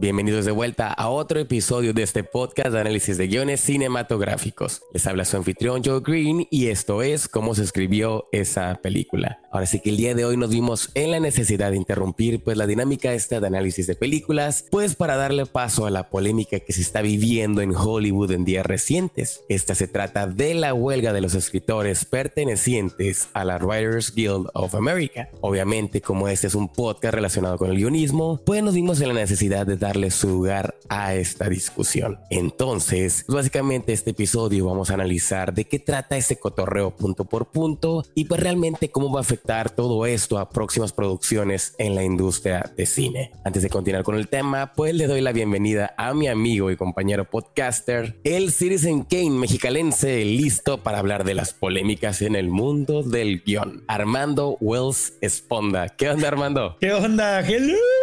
Bienvenidos de vuelta a otro episodio de este podcast de análisis de guiones cinematográficos. Les habla su anfitrión Joe Green y esto es cómo se escribió esa película. Ahora sí que el día de hoy nos vimos en la necesidad de interrumpir pues la dinámica esta de análisis de películas, pues para darle paso a la polémica que se está viviendo en Hollywood en días recientes. Esta se trata de la huelga de los escritores pertenecientes a la Writers Guild of America. Obviamente como este es un podcast relacionado con el guionismo, pues nos vimos en la necesidad de dar darle su lugar a esta discusión. Entonces, básicamente este episodio vamos a analizar de qué trata ese cotorreo punto por punto y pues realmente cómo va a afectar todo esto a próximas producciones en la industria de cine. Antes de continuar con el tema, pues le doy la bienvenida a mi amigo y compañero podcaster, el Citizen Kane mexicalense, listo para hablar de las polémicas en el mundo del guion. Armando Wells Esponda. ¿Qué onda, Armando? ¿Qué onda? Hello.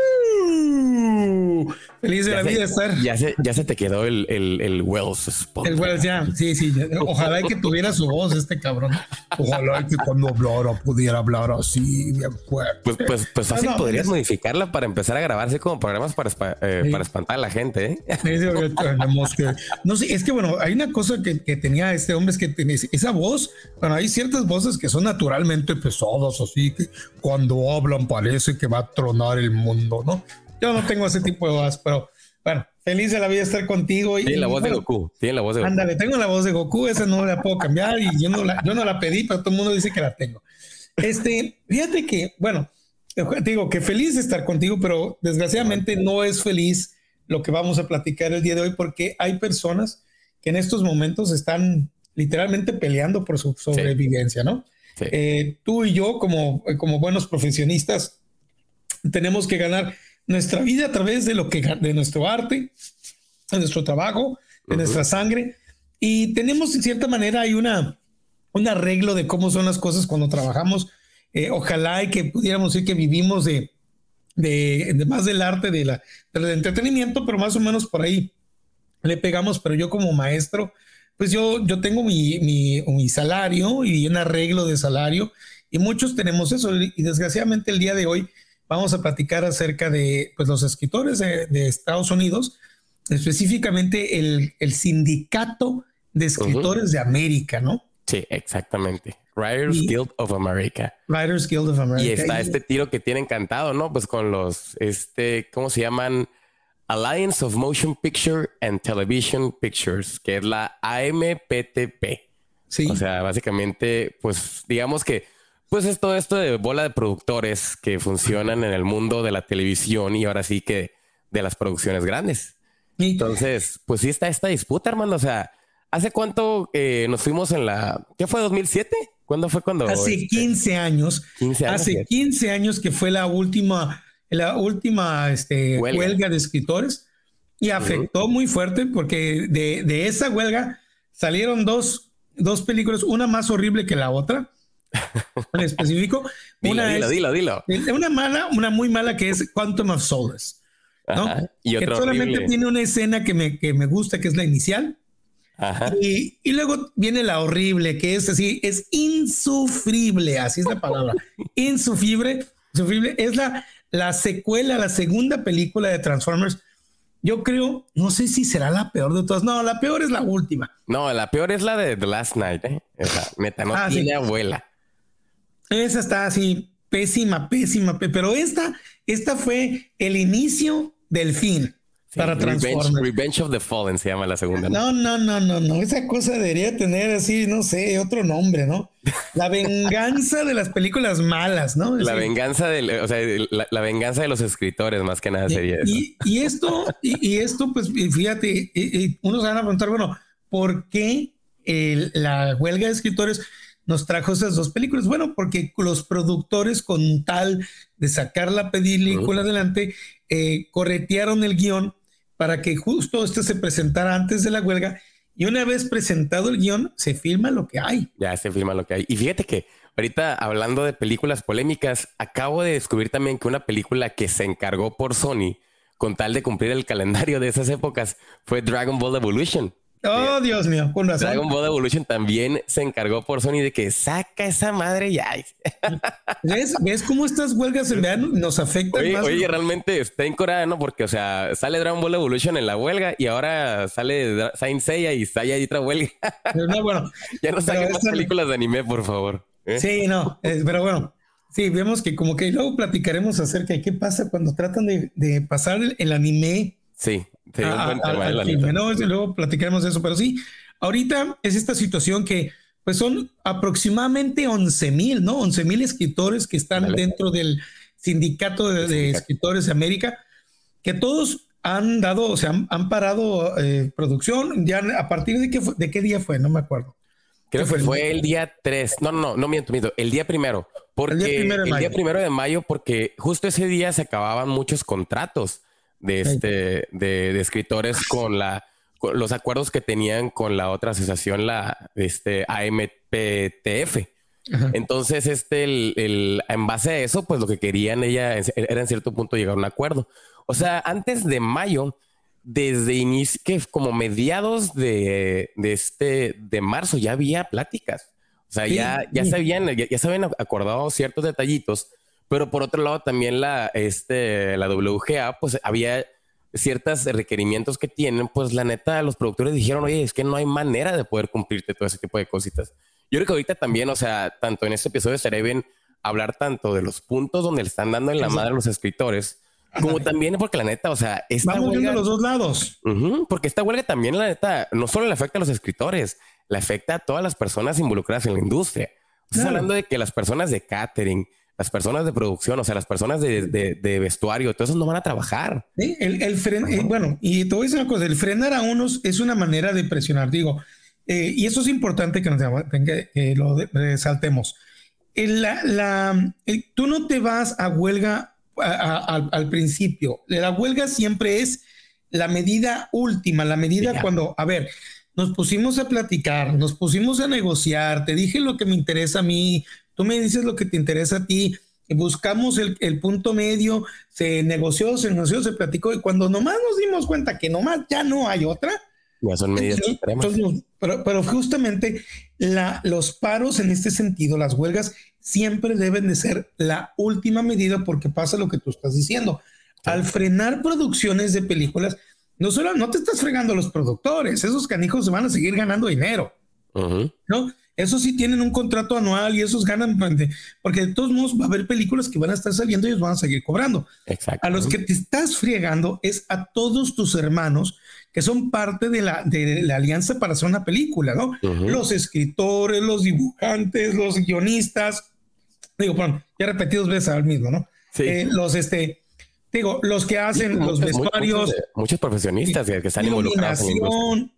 Feliz de la vida estar. Ya se, ya se te quedó el, el, el Wells. El Wells, ya. Sí, sí. Ojalá que tuviera su voz este cabrón. Ojalá que cuando hablara pudiera hablar así, bien fuerte. Pues, pues, pues fácil podrías modificarla para empezar a grabarse como programas para, eh, para espantar a la gente. ¿eh? no sé, es que bueno, hay una cosa que, que tenía este hombre, es que esa voz. Bueno, hay ciertas voces que son naturalmente pesadas, así que cuando hablan parece que va a tronar el mundo, ¿no? Yo no tengo ese tipo de voz, pero bueno, feliz de la vida estar contigo. Tiene la voz de Goku. Tiene la voz de Goku. Ándale, tengo la voz de Goku, esa no la puedo cambiar y yo no la, yo no la pedí, pero todo el mundo dice que la tengo. Este, fíjate que, bueno, te digo que feliz de estar contigo, pero desgraciadamente no es feliz lo que vamos a platicar el día de hoy porque hay personas que en estos momentos están literalmente peleando por su sobrevivencia, ¿no? Eh, tú y yo, como, como buenos profesionistas, tenemos que ganar nuestra vida a través de lo que de nuestro arte, de nuestro trabajo, de nuestra sangre. Y tenemos en cierta manera hay una un arreglo de cómo son las cosas cuando trabajamos. Eh, ojalá y que pudiéramos decir que vivimos de, de, más del arte de la, del entretenimiento, pero más o menos por ahí le pegamos. Pero yo como maestro, pues yo, yo tengo mi, mi, mi salario y un arreglo de salario y muchos tenemos eso. Y desgraciadamente el día de hoy vamos a platicar acerca de pues, los escritores de, Estados Unidos, específicamente el, el sindicato de escritores de América, ¿no? Sí, exactamente. Writers Guild of America. Writers Guild of America. Y está este tiro que tiene encantado, ¿no? Pues con los, este, ¿cómo se llaman? Alliance of Motion Picture and Television Pictures, que es la AMPTP. Sí. O sea, básicamente, pues digamos que pues es todo esto de bola de productores que funcionan en el mundo de la televisión y ahora sí que de las producciones grandes. Entonces, pues sí está esta disputa, hermano. O sea, ¿hace cuánto eh, nos fuimos en la... ¿Qué fue? ¿2007? ¿Cuándo fue cuando? Hace 15 este, años. 15 años. Hace 15 años que fue la última, la última este, huelga. de escritores y afectó muy fuerte porque de, de esa huelga salieron dos, dos películas, una más horrible que la otra en específico. una dilo, dilo, dilo, Una mala, una muy mala que es Quantum of Solace. ¿no? y que solamente tiene una escena que me, que me gusta, que es la inicial. Y, y, luego viene la horrible, que es así, es insufrible, así es la palabra. insufrible, insufrible. Es la, la secuela, la segunda película de Transformers. Yo creo, no sé si será la peor de todas. No, la peor es la última. No, la peor es la de The Last Night. ¿eh? Esa, meta, no ah, tiene abuela. Esa está así, pésima, pésima, pero esta, esta fue el inicio del fin para Transformers. Revenge, of the Fallen se llama la segunda. ¿no? no, no, no, no, Esa cosa debería tener así, no sé, otro nombre, ¿no? La venganza de las películas malas, ¿no? La venganza de, o sea, la, venganza de los escritores, más que nada sería eso. Y, esto, y, esto, pues, fíjate, uno se van a preguntar, bueno, ¿por qué la huelga de escritores? Nos trajo esas dos películas? Bueno, porque los productores, con tal de sacar la película adelante, eh, corretearon el guion para que justo este se presentara antes de la huelga. Y una vez presentado el guion, se filma lo que hay. Ya se filma lo que hay. Y fíjate que ahorita hablando de películas polémicas, acabo de descubrir también que una película que se encargó por Sony con tal de cumplir el calendario de esas épocas fue Dragon Ball Evolution. Oh, Dios mío, con razón. Dragon Ball Evolution también se encargó por Sony de que saca esa madre ya. ¿Ves, ¿Ves cómo estas huelgas en verano nos afectan oye, más? Oye, realmente está en Corea, ¿no? Porque, o sea, sale Dragon Ball Evolution en la huelga y ahora sale Saint Seiya y está ahí otra huelga. no, bueno, ya no saquen más películas de anime, por favor. ¿eh? Sí, no, pero bueno, sí, vemos que como que luego platicaremos acerca de qué pasa cuando tratan de, de pasar el anime. Sí, sí a, un buen tema, al, al no, luego platicaremos de eso, pero sí, ahorita es esta situación que pues son aproximadamente 11 mil, ¿no? 11 mil escritores que están vale. dentro del sindicato de, de, escritores de América, que todos han dado, o sea, han, han parado eh, producción, ya a partir de qué, fue, de qué día fue, no me acuerdo. Creo que fue, fue el día 3, no, no, no, no miento, miento, el día primero, porque el día primero de, el día primero de mayo, porque justo ese día se acababan muchos contratos de, este, de, de escritores con la los acuerdos que tenían con la otra asociación, la este, AMPTF. Ajá. Entonces, este, el, el, en base a eso, pues lo que querían ella era en cierto punto llegar a un acuerdo. O sea, antes de mayo, desde inicio, que como mediados de, de, este, de marzo, ya había pláticas. O sea, sí, ya, ya, sí. se habían, ya, ya, se habían acordado ciertos detallitos, pero por otro lado también la, este, la WGA, pues había ciertos requerimientos que tienen, pues la neta, los productores dijeron, oye, es que no hay manera de poder cumplirte todo ese tipo de cositas. Yo creo que ahorita también, o sea, tanto en este episodio estaría bien hablar tanto de los puntos donde le están dando en la madre a los escritores, como también porque la neta, o sea, esta Vamos huelga, viendo los dos lados. Uh -huh, porque esta huelga también, la neta, no solo le afecta a los escritores, le afecta a todas las personas involucradas en la industria. Estás claro. hablando de que las personas de catering, las personas de producción, o sea, las personas de, de, de vestuario, todos esos no van a trabajar. Sí, el, el fren, eh, bueno, y te voy a decir una cosa, el frenar a unos es una manera de presionar, digo, eh, y eso es importante que, nos, que, que lo resaltemos. La, la, tú no te vas a huelga a, a, al, al, principio, la huelga siempre es la medida última, la medida sí, cuando, a ver, nos pusimos a platicar, nos pusimos a negociar, te dije lo que me interesa a mí, tú me dices lo que te interesa a ti, buscamos el, el, punto medio, se negoció, se negoció, se platicó, y cuando nomás nos dimos cuenta que nomás ya no hay otra. Ya son medidas entonces, extremas. Pero, pero, justamente la, los paros en este sentido, las huelgas, siempre deben de ser la última medida porque pasa lo que tú estás diciendo. Sí. Al frenar producciones de películas, no solo no te estás fregando a los productores, esos canijos se van a seguir ganando dinero. Uh -huh. ¿No? Esos sí tienen un contrato anual y esos ganan, porque de todos modos va a haber películas que van a estar saliendo y ellos van a seguir cobrando. Exacto. A los que te estás fregando es a todos tus hermanos que son parte de la, de la alianza para hacer una película, ¿no? Uh -huh. Los escritores, los dibujantes, los guionistas, digo, perdón, ya repetí dos veces al mismo, ¿no? Sí. Eh, los, este, digo, los que hacen sí, los muchos, vestuarios. Muchos, muchos profesionistas que, que están involucrados en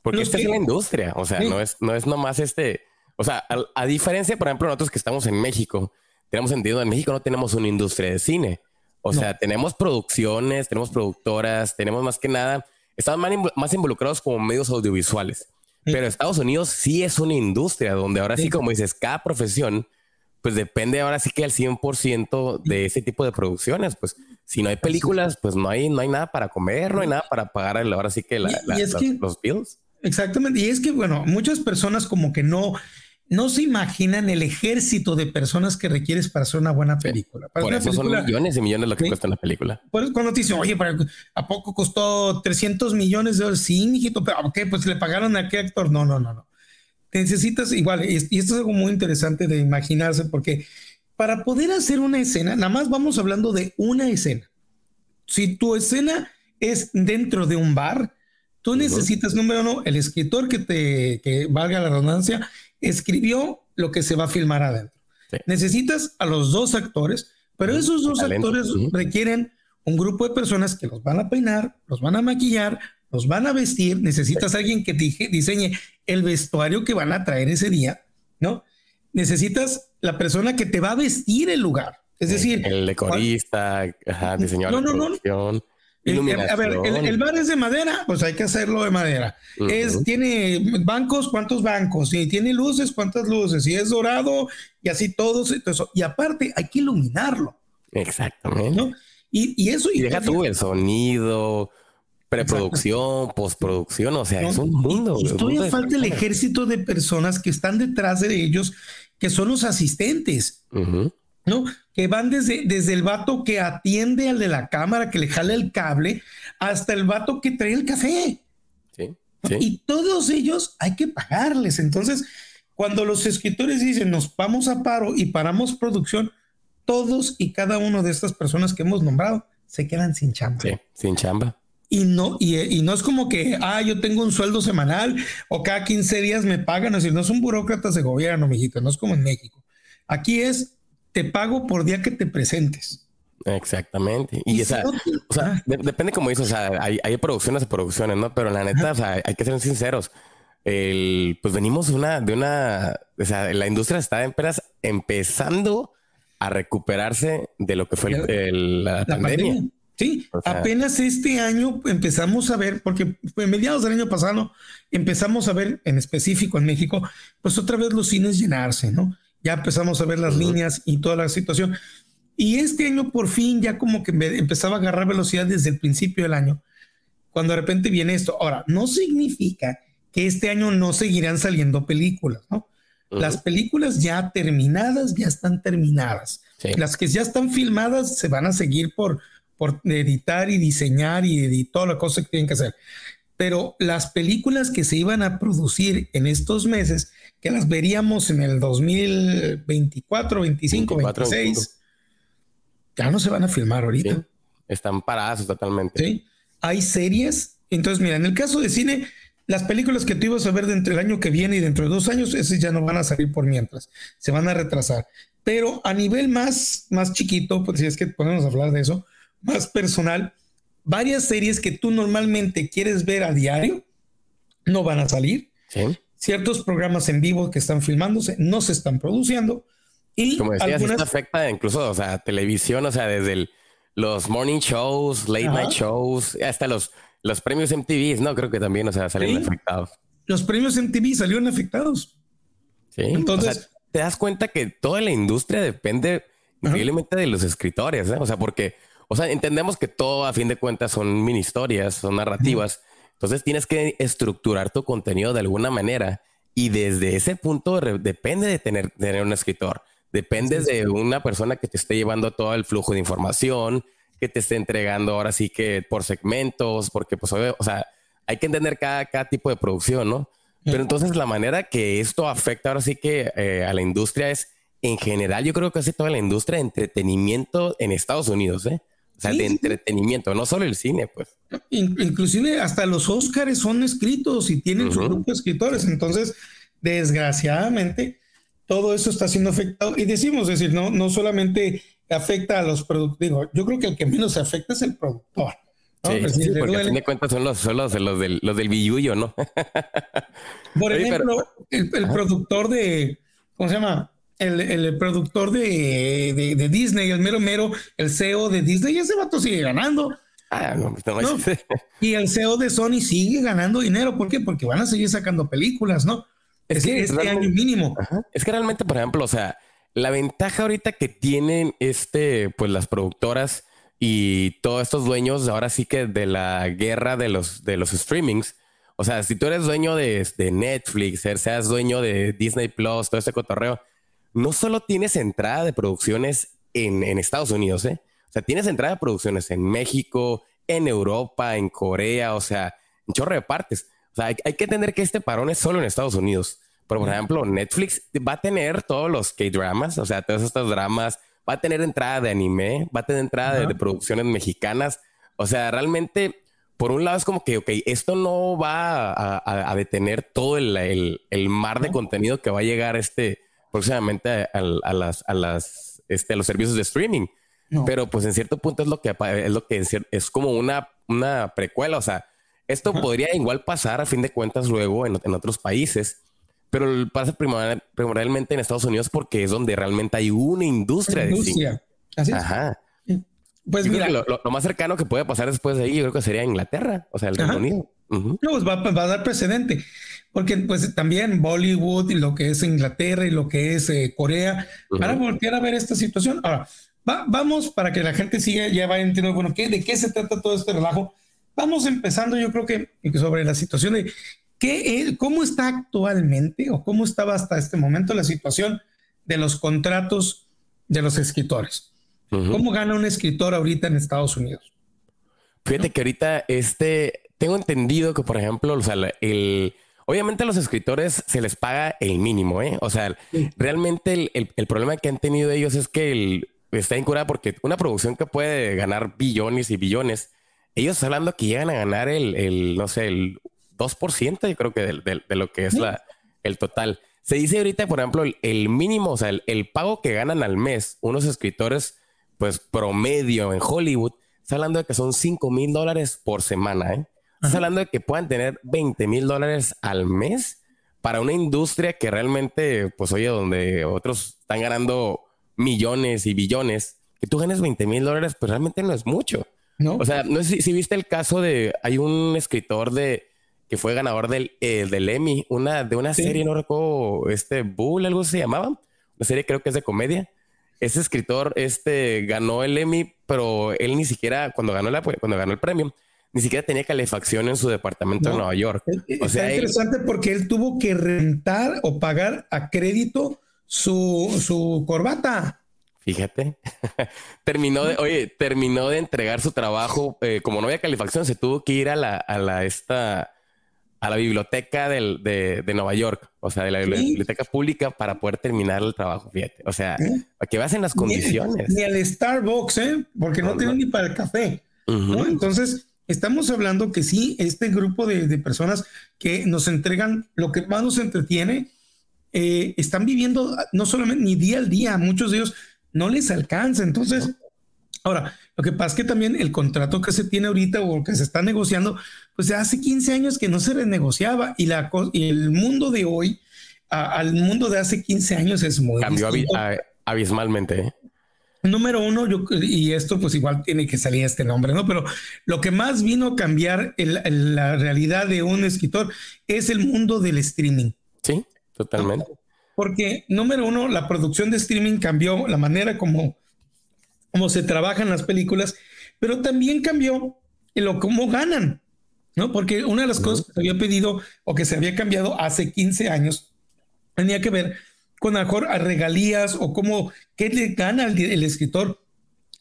la porque esta es la industria, o sea, sí. no, es, no es nomás este, o sea, a, a, diferencia, por ejemplo, nosotros que estamos en México, tenemos sentido, en México no tenemos una industria de cine, o no. sea, tenemos producciones, tenemos productoras, tenemos más que nada, estamos más, más involucrados como medios audiovisuales, sí. pero Estados Unidos sí es una industria donde ahora sí, como dices, cada profesión, pues depende ahora sí que al 100% de ese tipo de producciones, pues si no hay películas, pues no hay, no hay nada para comer, no hay nada para pagar el, ahora sí que, la, y, y la, que... los bills. Exactamente. Y es que, bueno, muchas personas como que no, no se imaginan el ejército de personas que requieres para hacer una buena película. Para Por eso película, son millones y millones lo que ¿sí? cuesta la película. Pues cuando te dicen, oye, ¿a poco costó 300 millones de dólares? Sí, mijito, pero ¿qué? Pues le pagaron a qué actor. No, no, no, no. Necesitas igual, y esto es algo muy interesante de imaginarse, porque para poder hacer una escena, nada más vamos hablando de una escena. Si tu escena es dentro de un bar, Tú necesitas, número uno, el escritor que te, que valga la redundancia, escribió lo que se va a filmar adentro. Sí. Necesitas a los dos actores, pero esos dos Talento. actores uh -huh. requieren un grupo de personas que los van a peinar, los van a maquillar, los van a vestir. Necesitas sí. alguien que diseñe el vestuario que van a traer ese día, ¿no? Necesitas la persona que te va a vestir el lugar. Es decir, el decorista, ajá, diseñador no, no, no. A ver, el, el, bar es de madera, pues hay que hacerlo de madera. Uh -huh. Es, tiene bancos, ¿cuántos bancos? Y tiene luces, ¿cuántas luces? Y es dorado, y así todo eso. Y aparte, hay que iluminarlo. Exactamente. ¿no? Y, y, eso. Y deja tú el sonido, preproducción, postproducción, o sea, es un mundo. Y, todavía falta el ejército de personas que están detrás de ellos, que son los asistentes, ¿no? Que van desde, desde el vato que atiende al de la cámara, que le jale el cable, hasta el vato que trae el café. Sí, Y todos ellos hay que pagarles. Entonces, cuando los escritores dicen nos vamos a paro y paramos producción, todos y cada uno de estas personas que hemos nombrado se quedan sin chamba. Sí, sin chamba. Y no, y, no es como que, ah, yo tengo un sueldo semanal o cada 15 días me pagan, es decir, no son burócratas de gobierno, mijito, no es como en México. Aquí es, te pago por día que te presentes. Exactamente. Y, esa, o sea, depende como dices, o sea, hay, hay, producciones y producciones, ¿no? Pero la neta, o sea, hay que ser sinceros. El, pues venimos una, de una, o sea, la industria está empezando a recuperarse de lo que fue la, pandemia. Sí, apenas este año empezamos a ver, porque en mediados del año pasado empezamos a ver en específico en México, pues otra vez los cines llenarse, ¿no? Ya empezamos a ver las líneas y toda la situación. Y este año por fin ya como que empezaba a agarrar velocidad desde el principio del año, cuando de repente viene esto. Ahora, no significa que este año no seguirán saliendo películas, ¿no? Las películas ya terminadas ya están terminadas. Las que ya están filmadas se van a seguir por por editar y diseñar y, toda la cosa que tienen que hacer. Pero las películas que se iban a producir en estos meses, que las veríamos en el 2024, 25, 26, ya no se van a filmar ahorita. Están paradas totalmente. Sí. Hay series. Entonces, mira, en el caso de cine, las películas que tú ibas a ver dentro del año que viene y dentro de dos años, esas ya no van a salir por mientras, se van a retrasar. Pero a nivel más, más chiquito, pues si es que podemos hablar de eso, más personal, varias series que tú normalmente quieres ver a diario no van a salir. Ciertos programas en vivo que están filmándose no se están produciendo. Y como decías, esto afecta incluso, o sea, televisión, o sea, desde los morning shows, late night shows, hasta los, los premios MTV, ¿no? Creo que también, o sea, salieron afectados. Los premios MTV salieron afectados. Sí. Entonces, te das cuenta que toda la industria depende increíblemente de los escritores, ¿eh? O sea, porque o sea, entendemos que todo a fin de cuentas son mini historias, son narrativas. Entonces tienes que estructurar tu contenido de alguna manera y desde ese punto depende de tener, tener un escritor. Depende de una persona que te esté llevando todo el flujo de información, que te esté entregando ahora sí que por segmentos, porque pues, o sea, hay que entender cada, cada tipo de producción, ¿no? Pero entonces la manera que esto afecta ahora sí que eh, a la industria es, en general, yo creo que casi toda la industria de entretenimiento en Estados Unidos, ¿eh? O sea, de entretenimiento, no solo el cine, pues. inclusive hasta los Óscares son escritos y tienen su grupo de escritores. Entonces, desgraciadamente, todo eso está siendo afectado. Y decimos, es decir, no, no solamente afecta a los productores, yo creo que el que menos se afecta es el productor. Sí, pues porque a fin de cuentas son los, son los, del, los del billullo, ¿no? Por ejemplo, el, el productor de, ¿cómo se llama? El, productor de, Disney, el mero mero, el CEO de Disney, ese vato sigue ganando. Ah, pues y el CEO de Sony sigue ganando dinero. ¿Por qué? Porque van a seguir sacando películas, ¿no? Es que este año mínimo. Es que realmente, por ejemplo, o sea, la ventaja ahorita que tienen este, pues las productoras y todos estos dueños, ahora sí que de la guerra de los, de los streamings. O sea, si tú eres dueño de, de Netflix, seas dueño de Disney Plus, todo ese cotorreo, no solo tienes entrada de producciones en, Estados Unidos, ¿eh? O sea, tienes entrada de producciones en México, en Europa, en Corea, o sea, en chorre de partes. O sea, hay, que entender que este parón es solo en Estados Unidos. Pero, por ejemplo, Netflix va a tener todos los K-dramas, o sea, todos estos dramas, va a tener entrada de anime, va a tener entrada de, producciones mexicanas. O sea, realmente, por un lado es como que, ok, esto no va a, detener todo el, mar de contenido que va a llegar este, próximamente a, las, a, las, este, los servicios de streaming. Pero pues en cierto punto es lo que es lo que es, como una, una precuela. O sea, esto podría igual pasar a fin de cuentas luego en, en otros países, pero pasa primordialmente en Estados Unidos porque es donde realmente hay una industria, de cine. Así Ajá. Pues mira, lo, más cercano que puede pasar después de ahí, yo creo que sería Inglaterra, o sea, el Reino Unido. No, pues va, va, a dar precedente porque pues también Bollywood y lo que es Inglaterra y lo que es eh, Corea van a voltear a ver esta situación. Ahora, vamos para que la gente siga, ya vaya entendiendo, bueno, ¿qué, ¿de qué se trata todo este relajo? vamos empezando, yo creo que sobre la situación de qué, cómo está actualmente o cómo estaba hasta este momento la situación de los contratos de los escritores. ¿Cómo gana un escritor ahorita en Estados Unidos? Fíjate que ahorita este, tengo entendido que, por ejemplo, o sea, el, obviamente a los escritores se les paga el mínimo, ¿eh? O sea, realmente el, el, problema que han tenido ellos es que el, está incurada porque una producción que puede ganar billones y billones, ellos hablando que llegan a ganar el, el no sé, el 2%, yo creo que de, de, lo que es la, el total. Se dice ahorita, por ejemplo, el, mínimo, o sea, el, el, pago que ganan al mes unos escritores, pues promedio en Hollywood, está hablando de que son 5 mil dólares por semana, ¿eh? Estás hablando de que puedan tener 20 mil dólares al mes para una industria que realmente, pues oye, donde otros están ganando millones y billones, que tú ganes 20 mil dólares, pues realmente no es mucho. ¿No? O sea, no sé si, viste el caso de, hay un escritor de, que fue ganador del, eh, del Emmy, una, de una serie, no recuerdo, este Bull, algo se llamaba, una serie creo que es de comedia. Ese escritor, este, ganó el Emmy, pero él ni siquiera, cuando ganó, la, cuando ganó el premio, ni siquiera tenía calefacción en su departamento en Nueva York. O sea, interesante porque él tuvo que rentar o pagar a crédito su, su corbata. Fíjate, terminó de, oye, terminó de entregar su trabajo, eh, como no había calefacción, se tuvo que ir a la, a la, esta, a la biblioteca del, de, de, Nueva York, o sea, de la biblioteca pública para poder terminar el trabajo, fíjate, o sea, para que veas en las condiciones. Ni, al Starbucks, ¿eh? Porque no, tiene ni para el café, Entonces, estamos hablando que sí, este grupo de, de personas que nos entregan lo que más nos entretiene, eh, están viviendo no solamente ni día al día, muchos de ellos no les alcanza. Entonces, ahora, lo que pasa es que también el contrato que se tiene ahorita o que se está negociando, pues hace 15 años que no se renegociaba y, la, y el mundo de hoy al mundo de hace 15 años es muy Cambió abismalmente. Número uno, yo, y esto pues igual tiene que salir este nombre, ¿no? Pero lo que más vino a cambiar la realidad de un escritor es el mundo del streaming. Sí. Totalmente. Porque, número uno, la producción de streaming cambió la manera como, como se trabajan las películas, pero también cambió lo cómo ganan, ¿no? Porque una de las cosas que se había pedido o que se había cambiado hace 15 años tenía que ver con a mejor a regalías o cómo, qué le gana el, escritor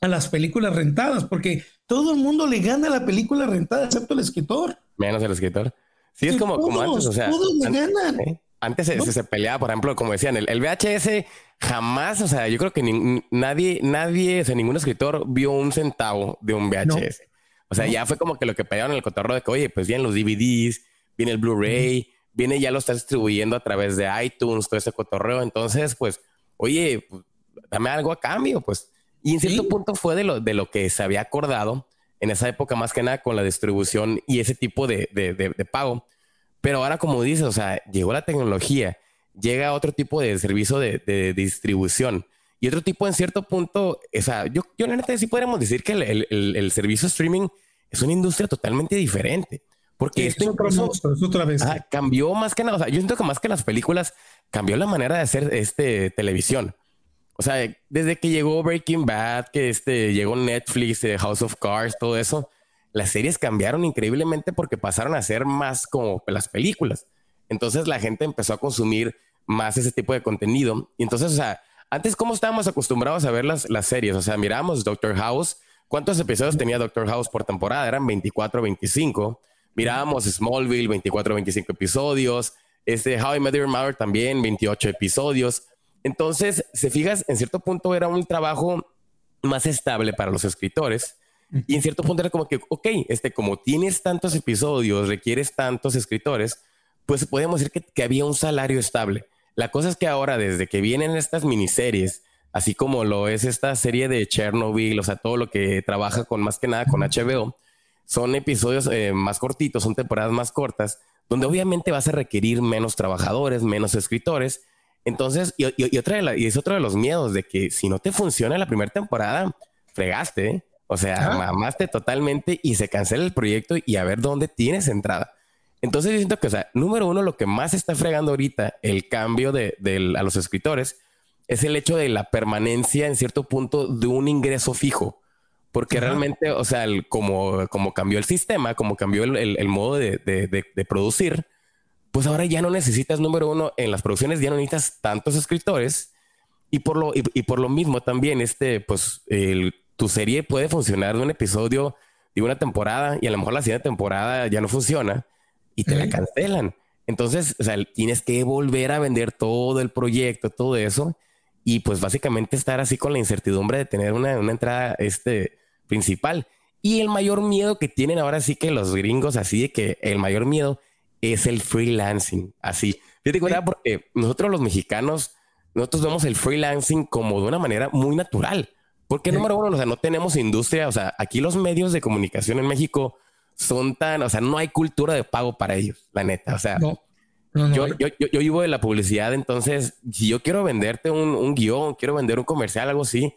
a las películas rentadas, porque todo el mundo le gana a la película rentada, excepto el escritor. Menos el escritor. Sí, es como, como antes, o sea. Todos le ganan. ¿eh? Antes se, peleaba, por ejemplo, como decían, el, VHS jamás, o sea, yo creo que nadie, nadie, o sea, ningún escritor vio un centavo de un VHS. O sea, ya fue como que lo que pelearon en el cotorro de que, oye, pues vienen los DVDs, viene el Blu-ray, viene ya lo estás distribuyendo a través de iTunes, todo ese cotorreo. Entonces, pues, oye, pues, dame algo a cambio, pues. Y en cierto punto fue de lo, de lo que se había acordado en esa época, más que nada con la distribución y ese tipo de, de, de pago. Pero ahora, como dices, o sea, llegó la tecnología, llega otro tipo de servicio de, distribución y otro tipo en cierto punto, o sea, yo, yo la neta sí podríamos decir que el, el, servicio streaming es una industria totalmente diferente. Porque esto incluso, otra vez. cambió más que nada. O sea, yo siento que más que las películas, cambió la manera de hacer este televisión. O sea, desde que llegó Breaking Bad, que este llegó Netflix, eh, House of Cards, todo eso, las series cambiaron increíblemente porque pasaron a ser más como las películas. Entonces la gente empezó a consumir más ese tipo de contenido. Y entonces, o sea, antes, ¿cómo estábamos acostumbrados a ver las, las series? O sea, mirábamos Doctor House. ¿Cuántos episodios tenía Doctor House por temporada? Eran 24, 25. Mirábamos Smallville, 24, 25 episodios. Este How I Met Your Mother también, 28 episodios. Entonces, si fijas, en cierto punto era un trabajo más estable para los escritores y en cierto punto era como que, ok, este, como tienes tantos episodios, requieres tantos escritores, pues podemos decir que, que había un salario estable. La cosa es que ahora, desde que vienen estas miniseries, así como lo es esta serie de Chernobyl, o sea, todo lo que trabaja con más que nada con HBO, son episodios eh, más cortitos, son temporadas más cortas, donde obviamente vas a requerir menos trabajadores, menos escritores. Entonces, y, y, otra y es otro de los miedos de que si no te funciona la primera temporada, fregaste. ¿eh? O sea, mamaste totalmente y se cancela el proyecto y a ver dónde tienes entrada. Entonces yo siento que, o sea, número uno, lo que más está fregando ahorita el cambio de, a los escritores es el hecho de la permanencia en cierto punto de un ingreso fijo. Porque realmente, o sea, como, como cambió el sistema, como cambió el, modo de, producir, pues ahora ya no necesitas, número uno, en las producciones ya no necesitas tantos escritores y por lo, y, por lo mismo también, este, pues tu serie puede funcionar de un episodio de una temporada y a lo mejor la siguiente temporada ya no funciona y te la cancelan. Entonces, o sea, tienes que volver a vender todo el proyecto, todo eso y pues básicamente estar así con la incertidumbre de tener una, una entrada este, principal. Y el mayor miedo que tienen ahora sí que los gringos, así de que el mayor miedo es el freelancing. Así, fíjate que porque nosotros los mexicanos, nosotros vemos el freelancing como de una manera muy natural. Porque número uno, o sea, no tenemos industria, o sea, aquí los medios de comunicación en México son tan, o sea, no hay cultura de pago para ellos, la neta. O sea, yo, yo, yo, vivo de la publicidad, entonces, si yo quiero venderte un, un, guion, quiero vender un comercial, algo así,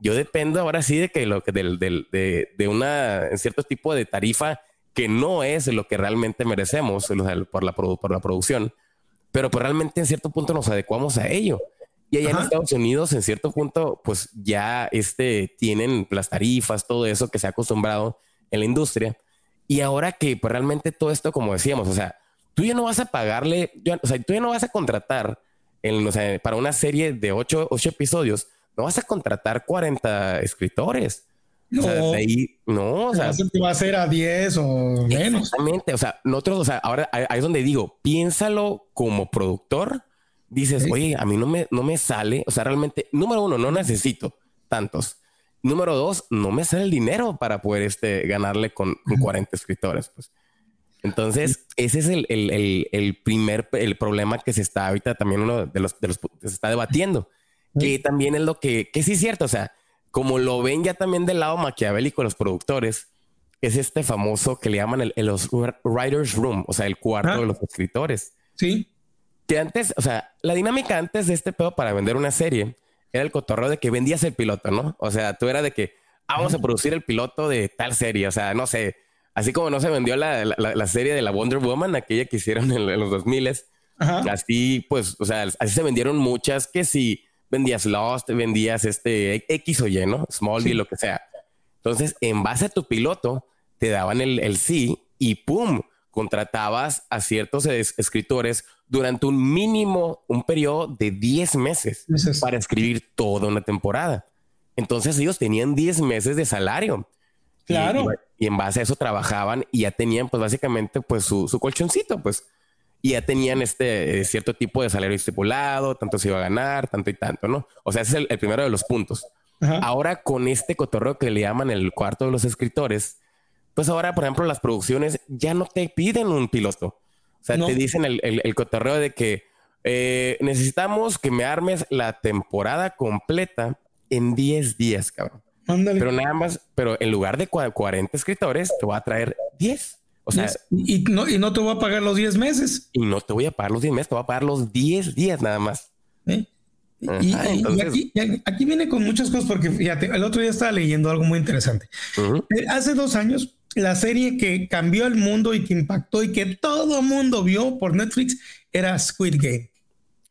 yo dependo ahora sí de que lo que del, del, de, de una cierto tipo de tarifa que no es lo que realmente merecemos por, la, por la producción, pero pues realmente en cierto punto nos adecuamos a ello. Y allá en Estados Unidos, en cierto punto, pues ya este, tienen las tarifas, todo eso que se ha acostumbrado en la industria. Y ahora que pues realmente todo esto, como decíamos, o sea, tú ya no vas a pagarle, o sea, tú ya no vas a contratar en, para una serie de ocho, ocho, episodios, no vas a contratar 40 escritores. No, o sea, ahí, no, o sea, va a ser a 10 o menos. Exactamente, o sea, nosotros, o sea, ahora ahí es donde digo, piénsalo como productor, dices, oye, a mí no me, no me sale, o sea, realmente, número uno, no necesito tantos. Número dos, no me sale el dinero para poder este, ganarle con, con 40 escritores. Pues. Entonces, ese es el, el, el, primer el problema que se está ahorita también uno de los, de los que se está debatiendo, que también es lo que, que sí es cierto, o sea, como lo ven ya también del lado maquiavélico los productores, es este famoso que le llaman el, los writers room, o sea, el cuarto de los escritores. Sí. Que antes, o sea, la dinámica antes de este pedo para vender una serie era el cotorreo de que vendías el piloto, ¿no? O sea, tú era de que ah, vamos a producir el piloto de tal serie, o sea, no sé, Así como no se vendió la, la, serie de la Wonder Woman, aquella que hicieron en, los 2000 así pues, o sea, así se vendieron muchas que si vendías Lost, vendías este X o Y, ¿no? Smallville, lo que sea. Entonces, en base a tu piloto, te daban el, el sí y ¡pum! Contratabas a ciertos escritores durante un mínimo, un periodo de 10 meses, meses para escribir toda una temporada. Entonces ellos tenían 10 meses de salario. Claro. Y, en base a eso trabajaban y ya tenían, pues básicamente, pues su, colchoncito, pues. Y ya tenían este eh, cierto tipo de salario estipulado, tanto se iba a ganar, tanto y tanto, ¿no? O sea, ese es el, primero de los puntos. Ahora con este cotorreo que le llaman el cuarto de los escritores, pues ahora, por ejemplo, las producciones ya no te piden un piloto. O sea, te dicen el, el, cotorreo de que eh, necesitamos que me armes la temporada completa en 10 días, cabrón. Pero nada más, pero en lugar de 40 escritores, te voy a traer 10. O sea, y, no, y no te voy a pagar los 10 meses. Y no te voy a pagar los 10 meses, te voy a pagar los 10 días nada más. ¿Eh? y, aquí, viene con muchas cosas porque fíjate, el otro día estaba leyendo algo muy interesante. Eh, hace dos años, la serie que cambió el mundo y que impactó y que todo mundo vio por Netflix era Squid Game.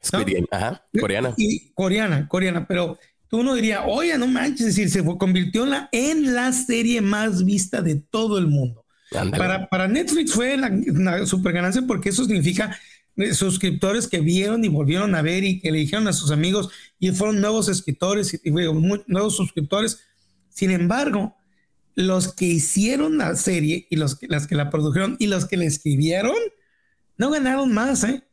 Squid Game, ajá, coreana. Y, coreana, coreana, pero uno diría, oye, no manches, es decir, se convirtió en la, en la serie más vista de todo el mundo. Para, para, Netflix fue una super ganancia porque eso significa eh, suscriptores que vieron y volvieron a ver y que le dijeron a sus amigos y fueron nuevos escritores y, nuevos suscriptores. Sin embargo, los que hicieron la serie y los las que la produjeron y los que la escribieron no ganaron más, ¿eh?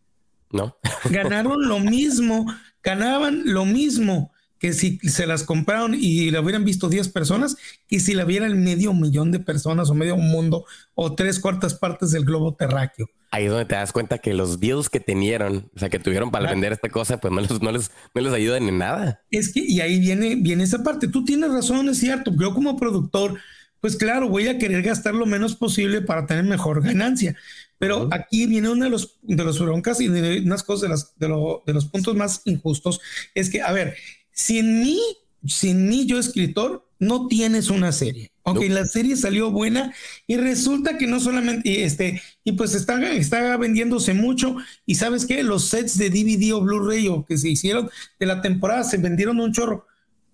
No. ganaron lo mismo, ganaban lo mismo que si se las compraron y la hubieran visto 10 personas, y si la vieran medio millón de personas o medio mundo o tres cuartas partes del globo terráqueo. Ahí es donde te das cuenta que los deals que tenieron, o sea, que tuvieron para vender esta cosa, pues no les, no les, no les ayudan en nada. Es que, y ahí viene, viene esa parte. Tú tienes razón, es cierto. Yo como productor, pues claro, voy a querer gastar lo menos posible para tener mejor ganancia. Pero aquí viene uno de los, de los broncas y de unas cosas de, las, de, de los puntos más injustos. Es que, a ver, sin mí, sin mí yo escritor, no tienes una serie. Ok, la serie salió buena y resulta que no solamente, este, y pues está, está vendiéndose mucho y sabes qué, los sets de DVD o Blu-ray o que se hicieron de la temporada se vendieron un chorro.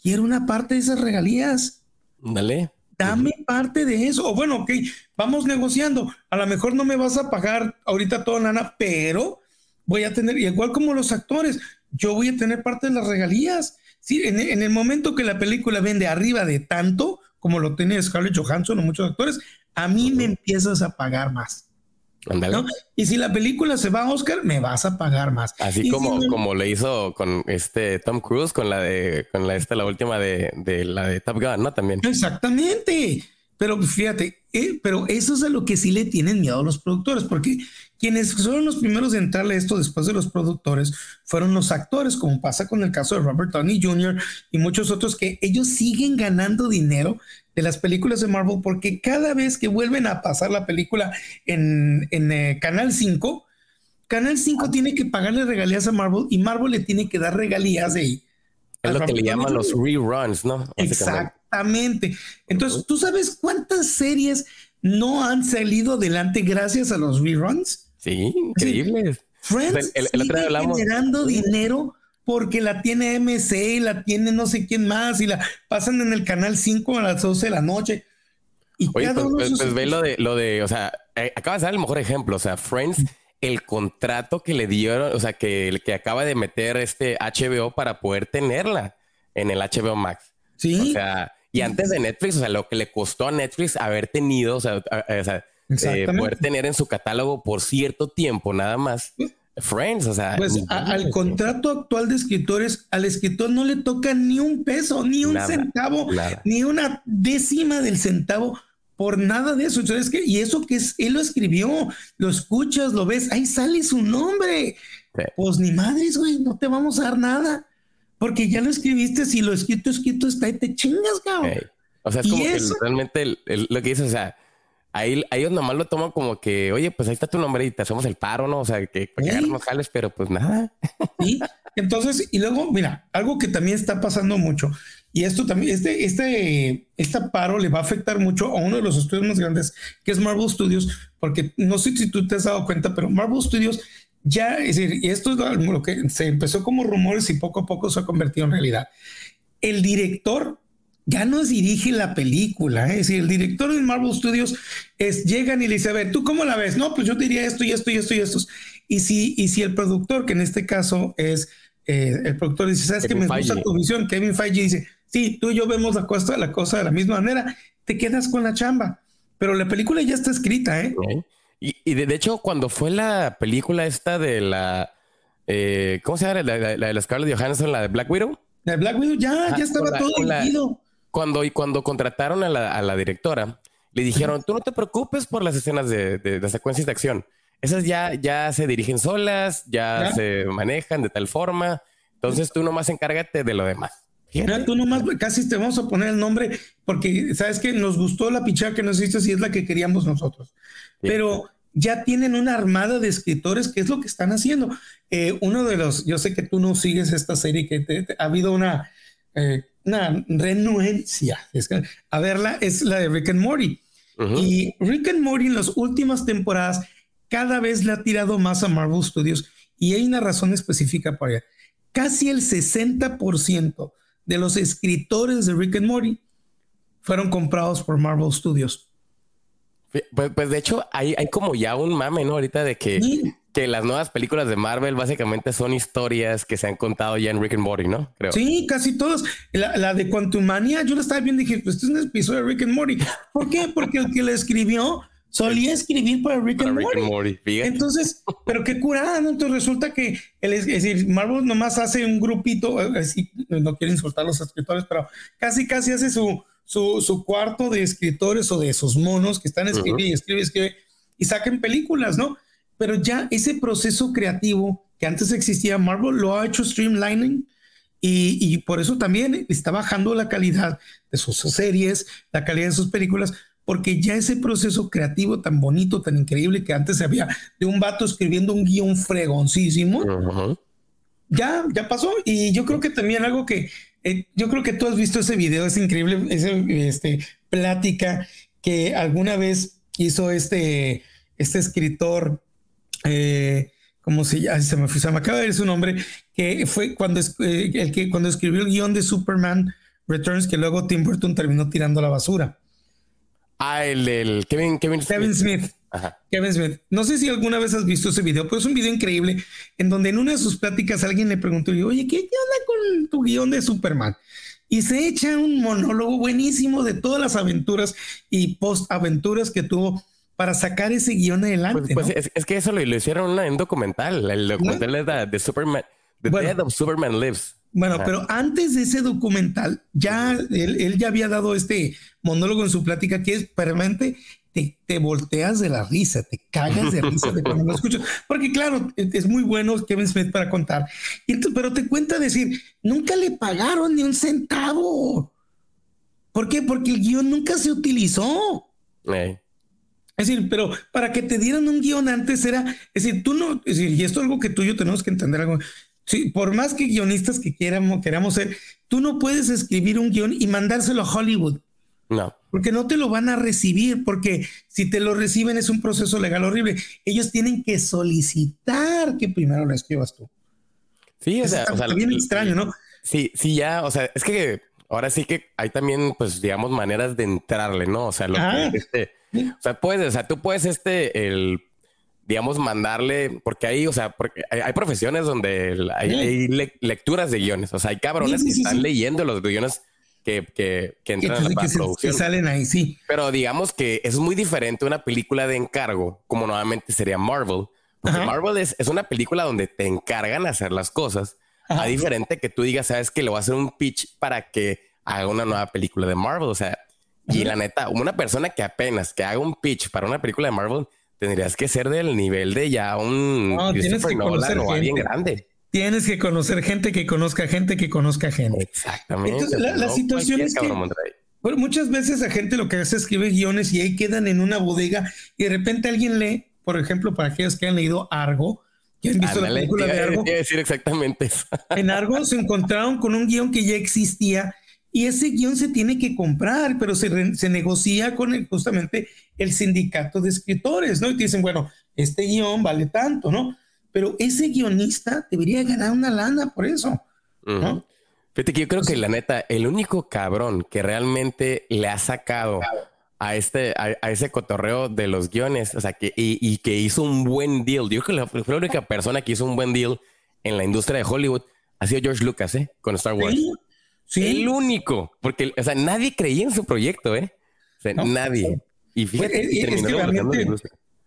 Quiero una parte de esas regalías. Dale. Dame parte de eso. O bueno, ok, vamos negociando. A lo mejor no me vas a pagar ahorita toda lana, pero voy a tener, igual como los actores, yo voy a tener parte de las regalías. Sí, en, en el momento que la película vende arriba de tanto, como lo tiene Scarlett Johansson o muchos actores, a mí me empiezas a pagar más. Y si la película se va a Oscar, me vas a pagar más. Así como, como le hizo con este Tom Cruise, con la de, con la esta, la última de, de la de Top Gun, ¿no? También. Exactamente. Pero fíjate, eh, pero eso es a lo que sí le tienen miedo a los productores, porque quienes fueron los primeros en entrarle esto después de los productores fueron los actores, como pasa con el caso de Robert Downey Jr. y muchos otros que ellos siguen ganando dinero de las películas de Marvel porque cada vez que vuelven a pasar la película en, eh, Canal 5, Canal 5 tiene que pagarle regalías a Marvel y Marvel le tiene que dar regalías de ahí. Es lo que le llaman los reruns, ¿no? Exactamente. Entonces, ¿tú sabes cuántas series no han salido adelante gracias a los reruns? Sí, increíble. Friends el, generando dinero porque la tiene MC, la tiene no sé quién más y la pasan en el canal 5 a las 12 de la noche. Y Oye, pues, pues, pues ve lo de, lo de, o sea, eh, acaba de ser el mejor ejemplo, o sea, Friends, el contrato que le dieron, o sea, que el que acaba de meter este HBO para poder tenerla en el HBO Max. Sí. O sea, y antes de Netflix, o sea, lo que le costó a Netflix haber tenido, o sea, o sea eh, poder tener en su catálogo por cierto tiempo nada más. Friends, o sea. Pues al contrato actual de escritores, al escritor no le toca ni un peso, ni un centavo, ni una décima del centavo por nada de eso. Entonces, que, y eso que es, él lo escribió, lo escuchas, lo ves, ahí sale su nombre. Pues ni madres, güey, no te vamos a dar nada. Porque ya lo escribiste, si lo escrito, escrito está y te chingas, cabrón. O sea, es como que realmente lo que dices, o sea, ahí, ellos nomás lo toman como que, oye, pues ahí está tu nombre y te hacemos el paro, ¿no? O sea, que para que jales, pero pues nada. Sí, entonces, y luego, mira, algo que también está pasando mucho, y esto también, este, este, este paro le va a afectar mucho a uno de los estudios más grandes, que es Marvel Studios, porque no sé si tú te has dado cuenta, pero Marvel Studios ya, es decir, y esto es lo que se empezó como rumores y poco a poco se ha convertido en realidad. El director ya no dirige la película. ¿eh? Es decir, el director de Marvel Studios es, llegan y le dice, a ver, ¿tú cómo la ves? No, pues yo diría esto y esto y esto y esto. Y si, y si el productor, que en este caso es eh, el productor, dice, ¿sabes que me gusta tu visión? Kevin Feige dice, sí, tú y yo vemos la cosa, la cosa de la misma manera, te quedas con la chamba. Pero la película ya está escrita, ¿eh? Y, de, hecho, cuando fue la película esta de la... Eh, ¿Cómo se llama? La, la, de la Scarlett Johansson, la de Black Widow. La de Black Widow ya, ya estaba todo dirigido cuando, y cuando contrataron a la, directora, le dijeron, tú no te preocupes por las escenas de, de, secuencias de acción. Esas ya, ya se dirigen solas, ya, se manejan de tal forma. Entonces tú nomás encárgate de lo demás. Mira, tú nomás casi te vamos a poner el nombre porque sabes que nos gustó la pichada que nos hiciste y es la que queríamos nosotros. Pero ya tienen una armada de escritores que es lo que están haciendo. Eh, uno de los, yo sé que tú no sigues esta serie, que ha habido una, eh, una renuencia a verla es la de Rick and Morty. Y Rick and Morty en las últimas temporadas cada vez le ha tirado más a Marvel Studios y hay una razón específica para ella. Casi el 60% de los escritores de Rick and Morty fueron comprados por Marvel Studios. Pues, pues de hecho hay, hay, como ya un mame, ¿no? Ahorita de que que las nuevas películas de Marvel básicamente son historias que se han contado ya en Rick and Morty, ¿no? Creo. Sí, casi todas. La, la de Quantumania, yo la estaba viendo y dije, pues este es un episodio de Rick and Morty. ¿Por qué? Porque el que la escribió solía escribir para Rick, and, Morty. Entonces, pero qué curada, ¿no? Entonces resulta que, el, es decir, Marvel nomás hace un grupito, así, eh, no quiero insultar a los escritores, pero casi, casi hace su, su, su cuarto de escritores o de esos monos que están escribiendo y escribe, escribe y saquen películas, ¿no? pero ya ese proceso creativo que antes existía, Marvel lo ha hecho streamlining y, por eso también está bajando la calidad de sus series, la calidad de sus películas, porque ya ese proceso creativo tan bonito, tan increíble que antes había de un vato escribiendo un guion fregoncísimo, ya, ya pasó. Y yo creo que también algo que, eh, yo creo que tú has visto ese video, es increíble, esa este, plática que alguna vez hizo este, este escritor eh, como se, se, me, se me acaba de ver su nombre, que fue cuando, eh, el que, cuando escribió el guion de Superman Returns que luego Tim Burton terminó tirando a la basura. Ah, el, el Kevin, Kevin, Kevin Smith. Kevin Smith. No sé si alguna vez has visto ese video, pero es un video increíble en donde en una de sus pláticas alguien le preguntó, oye, ¿qué, onda con tu guion de Superman? Y se echa un monólogo buenísimo de todas las aventuras y post-aventuras que tuvo para sacar ese guion adelante. Pues, pues es, que eso lo, hicieron en un documental. El documental es de, Superman, The Dead of Superman Lives. Bueno, pero antes de ese documental, ya él, ya había dado este monólogo en su plática que es permanente. Te, te, volteas de la risa, te cagas de risa de cuando lo escuchas. Porque, claro, es muy bueno Kevin Smith para contar. pero te cuenta decir, nunca le pagaron ni un centavo. ¿Por qué? Porque el guion nunca se utilizó. Es decir, pero para que te dieran un guion antes era, es decir, tú no, es decir, y esto es algo que tú y yo tenemos que entender algo. Sí, por más que guionistas que queramos, queramos ser, tú no puedes escribir un guion y mandárselo a Hollywood. No. Porque no te lo van a recibir, porque si te lo reciben es un proceso legal horrible. Ellos tienen que solicitar que primero lo escribas tú. Sí, o sea, o sea, bien extraño, ¿no? Sí, sí, ya, o sea, es que ahora sí que hay también, pues, digamos, maneras de entrarle, ¿no? O sea, lo que, ah. este, o sea, puedes, o sea, tú puedes, este, el digamos, mandarle, porque hay, o sea, porque hay, profesiones donde hay, lecturas de guiones, o sea, hay cabrones que están leyendo los guiones que, que, que entran a la producción. Que salen ahí, sí. Pero digamos que es muy diferente una película de encargo, como nuevamente sería Marvel. Porque Marvel es, es, una película donde te encargan hacer las cosas. A diferente que tú digas, sabes que le voy a hacer un pitch para que haga una nueva película de Marvel. O sea, y la neta, una persona que apenas que haga un pitch para una película de Marvel tendrías que ser del nivel de ya un no, tienes que conocer alguien grande. Tienes que conocer gente que conozca gente que conozca gente. Exactamente. Entonces, la, situación es que bueno, muchas veces la gente lo que hace es escribe guiones y ahí quedan en una bodega y de repente alguien lee, por ejemplo, para aquellos que han leído Argo, que han visto la película de Argo. decir exactamente eso. En Argo se encontraron con un guion que ya existía y ese guion se tiene que comprar, pero se, se negocia con justamente el sindicato de escritores, ¿no? Y te dicen, bueno, este guion vale tanto, ¿no? Pero ese guionista debería ganar una lana por eso, ¿no? Fíjate que yo creo que la neta, el único cabrón que realmente le ha sacado a este, a, ese cotorreo de los guiones, o sea, que, y, que hizo un buen deal. Yo creo que la, fue la única persona que hizo un buen deal en la industria de Hollywood ha sido George Lucas, ¿eh? Con Star Wars. ¿Sí? El único, porque, o sea, nadie creía en su proyecto, ¿eh? O sea, nadie. Y fíjate, es que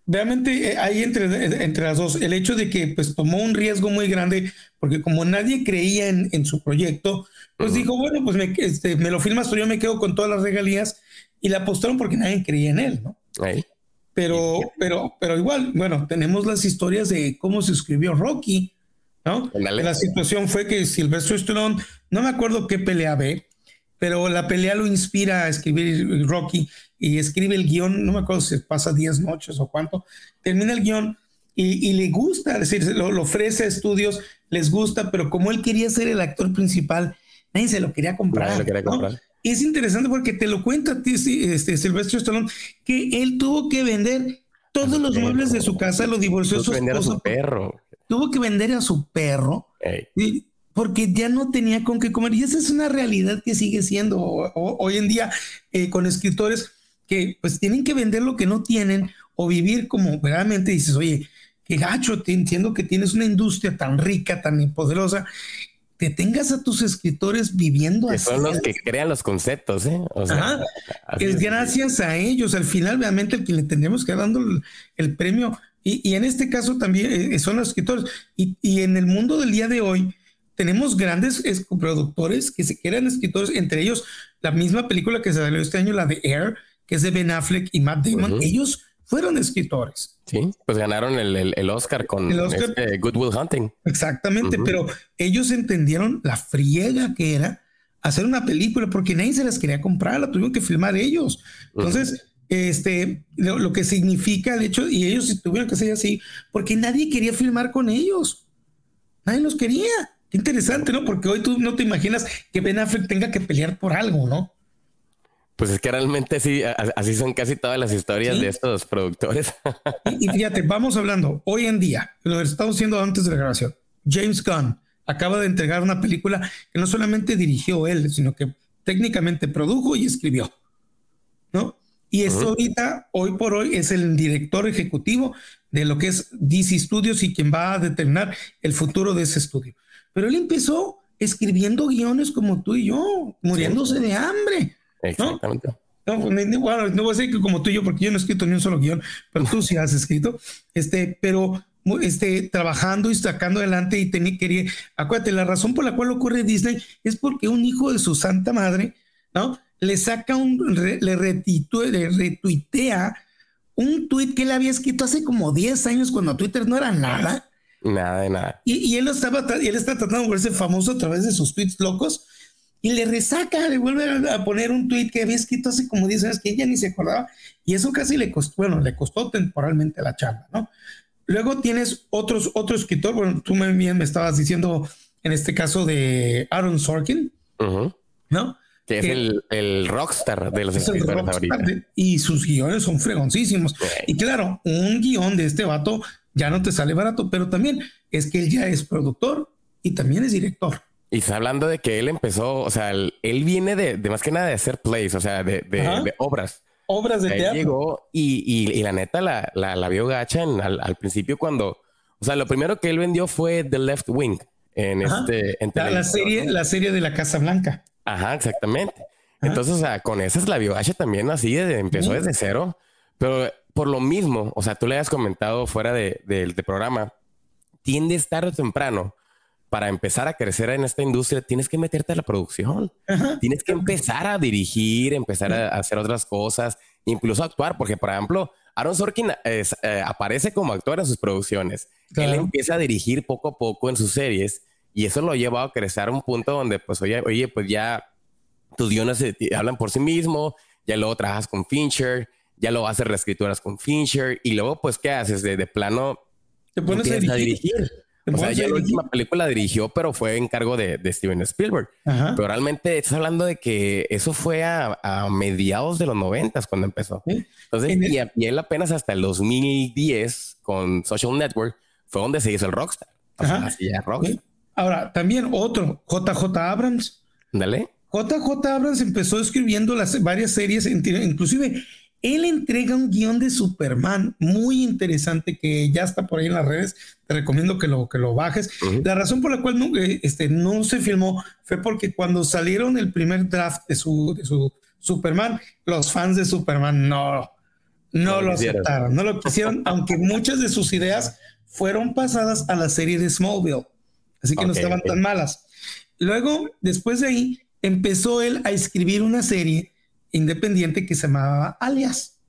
realmente, eh, hay entre, entre las dos el hecho de que pues tomó un riesgo muy grande porque como nadie creía en, en su proyecto, pues dijo, bueno, pues me, este, me lo filmas, pero yo me quedo con todas las regalías y la apostaron porque nadie creía en él, ¿no? Pero, pero, pero igual, bueno, tenemos las historias de cómo se escribió Rocky, ¿no? La situación fue que Silvestre Stallone, no me acuerdo qué pelea ve, pero la pelea lo inspira a escribir Rocky y escribe el guion, no me acuerdo si pasa 10 noches o cuánto, termina el guion y, le gusta, es decir, lo, ofrece a estudios, les gusta, pero como él quería ser el actor principal, nadie se lo quería comprar. Y es interesante porque te lo cuenta este, Silvestre Stallone, que él tuvo que vender todos los muebles de su casa, lo divorció su a su perro. Tuvo que vender a su perro. Porque ya no tenía con qué comer. Y esa es una realidad que sigue siendo hoy en día eh, con escritores que pues tienen que vender lo que no tienen o vivir como verdaderamente dices, oye, qué gacho, te entiendo que tienes una industria tan rica, tan poderosa, que tengas a tus escritores viviendo que Son los que crean los conceptos, ¿eh? O sea, es gracias a ellos, al final, obviamente, el que le tendremos que dando el, premio, y, en este caso también eh, son los escritores, y, y, en el mundo del día de hoy, tenemos grandes productores que se quedan escritores, entre ellos la misma película que se salió este año, la de Air, que es de Ben Affleck y Matt Damon, ellos fueron escritores. Sí, pues ganaron el, Oscar con el este Good Will Hunting. Exactamente, pero ellos entendieron la friega que era hacer una película porque nadie se las quería comprar, la tuvieron que filmar ellos. Entonces, este, lo, que significa el hecho, y ellos tuvieron que ser así, porque nadie quería filmar con ellos. Nadie los quería. Interesante, ¿no? Porque hoy tú no te imaginas que Ben Affleck tenga que pelear por algo, ¿no? Pues es que realmente sí, así son casi todas las historias de estos productores. y, fíjate, vamos hablando hoy en día, lo estamos haciendo antes de la grabación. James Gunn acaba de entregar una película que no solamente dirigió él, sino que técnicamente produjo y escribió, ¿no? Y esto ahorita, hoy por hoy, es el director ejecutivo de lo que es DC Studios y quien va a determinar el futuro de ese estudio. Pero él empezó escribiendo guiones como tú y yo, muriéndose de hambre. Exactamente. No, pues, no, voy a decir que como tú y yo, porque yo no he escrito ni un solo guion, pero tú sí has escrito, este, pero este, trabajando y sacando adelante y tenía, quería, acuérdate, la razón por la cual ocurre Disney es porque un hijo de su santa madre, ¿no? Le saca un, le, retitue, le retuitea un tweet que él había escrito hace como 10 años cuando Twitter no era nada. Nada de nada. Y, él estaba, él está tratando de verse famoso a través de sus tweets locos y le resaca, le vuelve a poner un tweet que había escrito hace como 10 años que ella ni se acordaba y eso casi le costó, bueno, le costó temporalmente la charla, ¿no? Luego tienes otros, otro escritor, bueno, tú bien me estabas diciendo en este caso de Aaron Sorkin, ¿no? Que, es el, el, rockstar de los escritores ahorita. y sus guiones son fregoncísimos. Y claro, un guion de este vato ya no te sale barato, pero también es que él ya es productor y también es director. Y está hablando de que él empezó, o sea, él, viene de, más que nada de hacer plays, o sea, de, de obras obras de teatro. Llegó y, y, la neta la, la, vio gacha al, principio cuando, o sea, lo primero que él vendió fue The Left Wing en este, la, serie, la serie de la Casa Blanca. Ajá, exactamente. Entonces, o sea, con esas la vio gacha también así, empezó desde cero, pero por lo mismo, o sea, tú le has comentado fuera del de, programa, tiende tarde o temprano para empezar a crecer en esta industria, tienes que meterte a la producción. Tienes que empezar a dirigir, empezar a hacer otras cosas, incluso actuar, porque, por ejemplo, Aaron Sorkin eh, aparece como actor en sus producciones. Él empieza a dirigir poco a poco en sus series y eso lo lleva a crecer a un punto donde, pues, oye, oye pues ya tus guiones hablan por sí mismo, ya luego trabajas con Fincher, ya lo haces reescrituras con Fincher y luego, pues, ¿qué haces? De, plano, te pones a dirigir. O sea, ya la última película dirigió, pero fue en cargo de, Steven Spielberg. Pero realmente estás hablando de que eso fue a, mediados de los noventas cuando empezó. Entonces, y, él apenas hasta el 2010 con Social Network fue donde se hizo el Rockstar. Ahora, también otro, JJ Abrams. Dale. JJ Abrams empezó escribiendo las varias series, inclusive él entrega un guion de Superman muy interesante que ya está por ahí en las redes. Te recomiendo que lo, que lo bajes. La razón por la cual no, este, no se filmó fue porque cuando salieron el primer draft de su, de su Superman, los fans de Superman no, no, lo aceptaron, no lo quisieron, aunque muchas de sus ideas fueron pasadas a la serie de Smallville. Así que no estaban tan malas. Luego, después de ahí, empezó él a escribir una serie independiente que se llamaba Alias.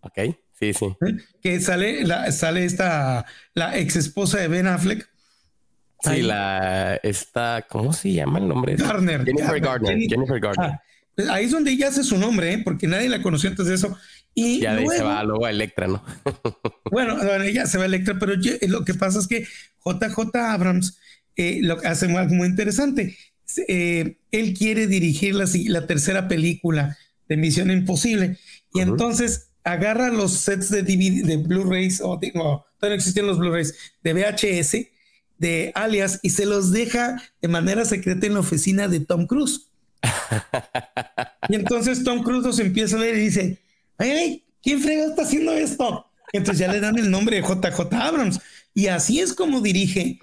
Ok, sí, sí. ¿Eh? Que sale, la, sale esta, la ex esposa de Ben Affleck. Sí, la, esta, ¿cómo se llama el nombre? Garner. Jennifer Gardner. Jennifer, Gardner. Ah, pues ahí es donde ella hace su nombre, ¿eh? porque nadie la conoció antes de eso. Y ya luego, se va luego a Electra, ¿no? bueno, ella se va a Electra, pero lo que pasa es que JJ Abrams eh, lo hace algo muy interesante. Eh, él quiere dirigir la, la, tercera película de Misión Imposible y entonces agarra los sets de, de Blu-rays, o no, todavía no existían los Blu-rays, de VHS, de Alias, y se los deja de manera secreta en la oficina de Tom Cruise. y entonces Tom Cruise los empieza a leer y dice, ay, ¿quién frega está haciendo esto? entonces ya le dan el nombre de JJ Abrams. Y así es como dirige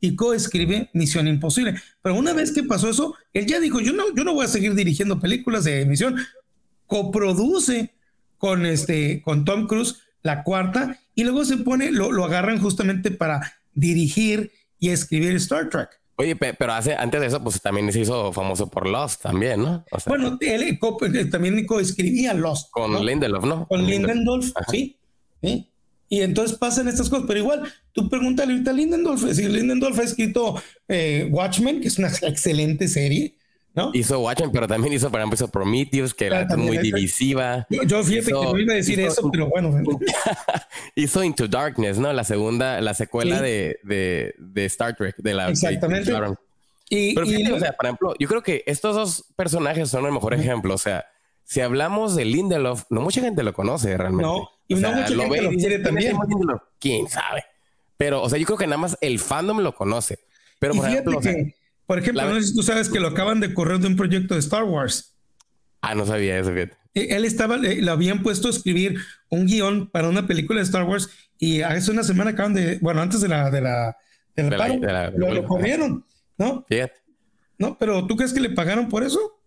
y coescribe Misión Imposible. Pero una vez que pasó eso, él ya dijo, yo no, yo no voy a seguir dirigiendo películas de misión. Coproduce con, este, con Tom Cruise la cuarta y luego se pone, lo, lo agarran justamente para dirigir y escribir Star Trek. Oye, pero hace, antes de eso, pues también se hizo famoso por Lost también, ¿no? bueno, él, también coescribía Lost. Con Lindelof, ¿no? Con Lindelof, sí. ¿sí? Y entonces pasan estas cosas, pero igual, tú pregúntale ahorita a Lindendorf, si Lindendorf ha escrito eh, Watchmen, que es una excelente serie, ¿no? Hizo Watchmen, pero también hizo, por ejemplo, hizo Prometheus, que era muy divisiva. Yo, fíjate que no iba a decir eso, pero bueno. hizo Into Darkness, ¿no? La segunda, la secuela de, de, de, Star Trek, de la... Exactamente. y, pero fíjate, o sea, por ejemplo, yo creo que estos dos personajes son el mejor ejemplo, o sea, si hablamos de Lindelof, no mucha gente lo conoce realmente. No, y no mucha gente lo quiere también. ¿Quién sabe? Pero, o sea, yo creo que nada más el fandom lo conoce. Pero, por ejemplo, Por ejemplo, no sé si tú sabes que lo acaban de correr de un proyecto de Star Wars. Ah, no sabía eso, fíjate. Eh, él estaba, le habían puesto a escribir un guion para una película de Star Wars y hace una semana acaban de, bueno, antes de la, de la, del paro, lo, corrieron, ¿no? Fíjate. No, pero ¿tú crees que le pagaron por eso?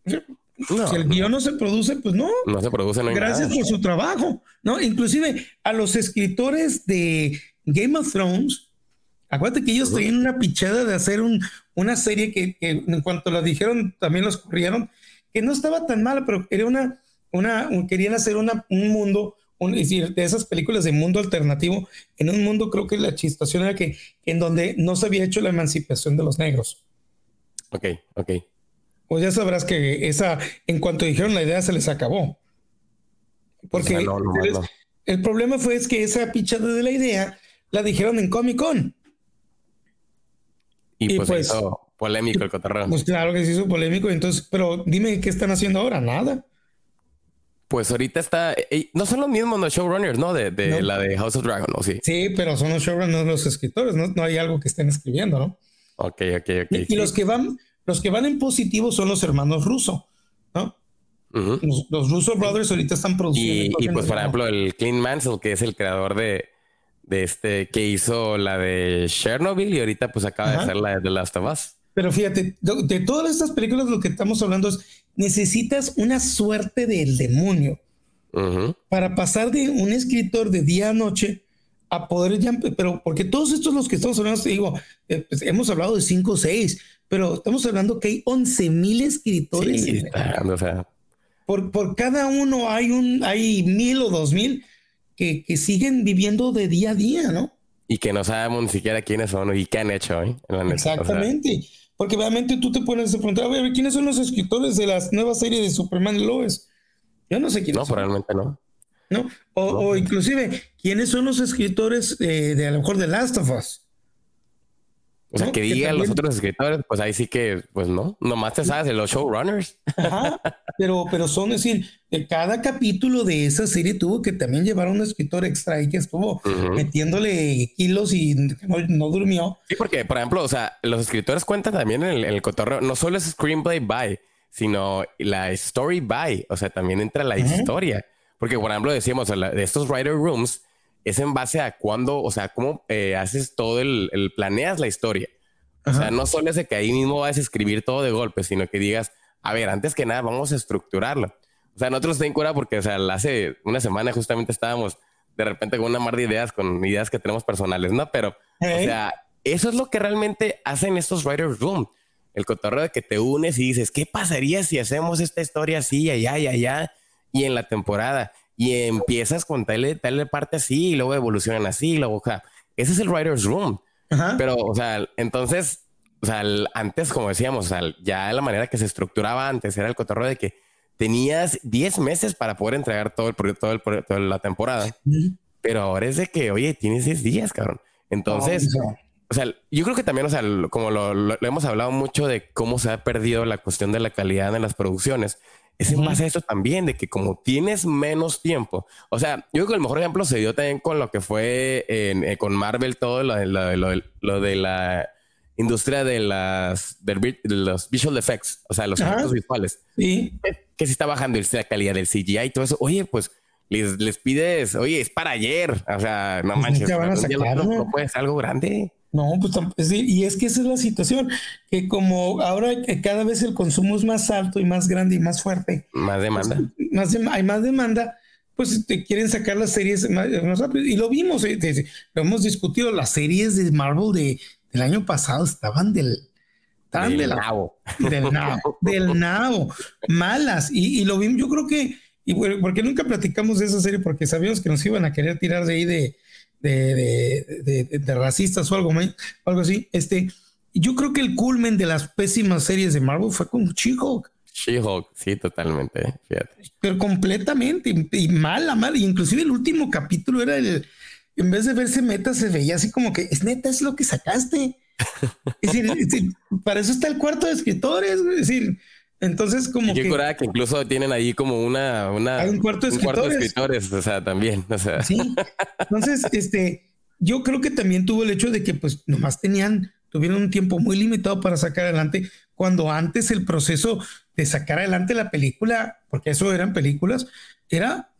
Si el guion no se produce, pues no. No se produce, no Gracias por su trabajo, ¿no? Inclusive a los escritores de Game of Thrones, acuérdate que ellos tenían una pichada de hacer un, una serie que, en cuanto la dijeron también los corrieron, que no estaba tan mala, pero era una, una, querían hacer una, un mundo, es decir, de esas películas de mundo alternativo, en un mundo creo que la chistación era que en donde no se había hecho la emancipación de los negros. Ok, ok. Pues ya sabrás que esa, en cuanto dijeron la idea, se les acabó. Porque el, problema fue es que esa pichada de la idea la dijeron en Comic Con. Y, pues, pues polémico el cotorreo. Pues claro que se hizo polémico. Entonces, pero dime qué están haciendo ahora, nada. Pues ahorita está. Eh, no son los mismos los showrunners, ¿no? De, la de House of Dragon, ¿no? Sí. Sí, pero son los showrunners, los escritores. No, hay algo que estén escribiendo, ¿no? Ok, ok, ok. Y, los que van, los que van en positivo son los hermanos Russo, ¿no? los, Russo Brothers ahorita están produciendo. Y, pues, por ejemplo, el Clint Mansell, que es el creador de, de este, que hizo la de Chernobyl y ahorita pues acaba de hacer la de The Last of Us. Pero fíjate, de todas estas películas lo que estamos hablando es, necesitas una suerte del demonio para pasar de un escritor de día a noche a poder ya, pero porque todos estos los que estamos hablando, te digo, eh, pues, hemos hablado de cinco o seis, pero estamos hablando que hay 11 mil escritores. por, por cada uno hay un, hay mil o dos mil que, que siguen viviendo de día a día, ¿no? Y que no sabemos ni siquiera quiénes son y qué han hecho, ¿eh? Exactamente. Porque realmente tú te pones a preguntar, a ver, ¿quiénes son los escritores de las nuevas series de Superman y Lois? Yo no sé quiénes no, son. No, probablemente no. ¿No? O, inclusive, ¿quiénes son los escritores eh, de a lo mejor de Last of Us? O sea, que digan los otros escritores, pues ahí sí que, pues no, nomás te sabes de los showrunners. Ajá, pero, pero son, decir, que cada capítulo de esa serie tuvo que también llevar a un escritor extra y que estuvo metiéndole kilos y no, durmió. Sí, porque, por ejemplo, o sea, los escritores cuentan también en el, cotorreo, no solo es screenplay by, sino la story by, o sea, también entra la historia. Porque, por ejemplo, decíamos, de estos writer rooms, es en base a cuándo, o sea, cómo eh, haces todo el, planeas la historia. O sea, no solo es que ahí mismo vas a escribir todo de golpe, sino que digas, a ver, antes que nada, vamos a estructurarlo. O sea, nosotros ten cura porque, o sea, hace una semana justamente estábamos de repente con una mar de ideas, con ideas que tenemos personales, ¿no? Pero, o sea, eso es lo que realmente hacen estos writers room. El cotorreo de que te unes y dices, ¿qué pasaría si hacemos esta historia así, allá y allá? Y en la temporada y empiezas con tal, tal parte así y luego evolucionan así, y luego, o sea, ese es el writer's room. Pero, o sea, entonces, o sea, antes, como decíamos, o sea, ya la manera que se estructuraba antes era el cotorreo de que tenías 10 meses para poder entregar todo el proyecto, todo el, toda la temporada. Pero ahora es de que, oye, tienes 10 días, cabrón. Entonces, o sea, yo creo que también, o sea, como lo, lo, hemos hablado mucho de cómo se ha perdido la cuestión de la calidad en las producciones es en base a eso también, de que como tienes menos tiempo, o sea, yo creo que el mejor ejemplo se dio también con lo que fue eh, con Marvel, todo lo, lo, de la industria de las de los visual effects, o sea, los efectos visuales. Sí. Que, si está bajando la calidad del CGI y todo eso. Oye, pues les, les pides, oye, es para ayer. O sea, no pues, manches, no, puede ser algo grande. No, pues y es que esa es la situación, que como ahora cada vez el consumo es más alto y más grande y más fuerte. Más demanda. Pues, más hay más demanda, pues te quieren sacar las series más, rápido. Y lo vimos, eh, lo hemos discutido, las series de Marvel de, del año pasado estaban del... Estaban del, nabo. Del nabo. del nabo. Malas. Y, y, lo vimos, yo creo que... Y porque nunca platicamos de esa serie porque sabíamos que nos iban a querer tirar de ahí de de, de, racistas o algo, algo así. Este, yo creo que el culmen de las pésimas series de Marvel fue con She-Hulk. She-Hulk, sí, totalmente. Pero completamente, y, mala, mal. Inclusive el último capítulo era el, en vez de verse meta, se veía así como que es neta, es lo que sacaste. es decir, para eso está el cuarto de escritores. Es decir, entonces, como que. que incluso tienen ahí como una. una hay un cuarto de escritores. escritores, o sea, también. O sea. Sí. Entonces, este, yo creo que también tuvo el hecho de que, pues, nomás tenían tuvieron un tiempo muy limitado para sacar adelante, cuando antes el proceso de sacar adelante la película, porque eso eran películas, era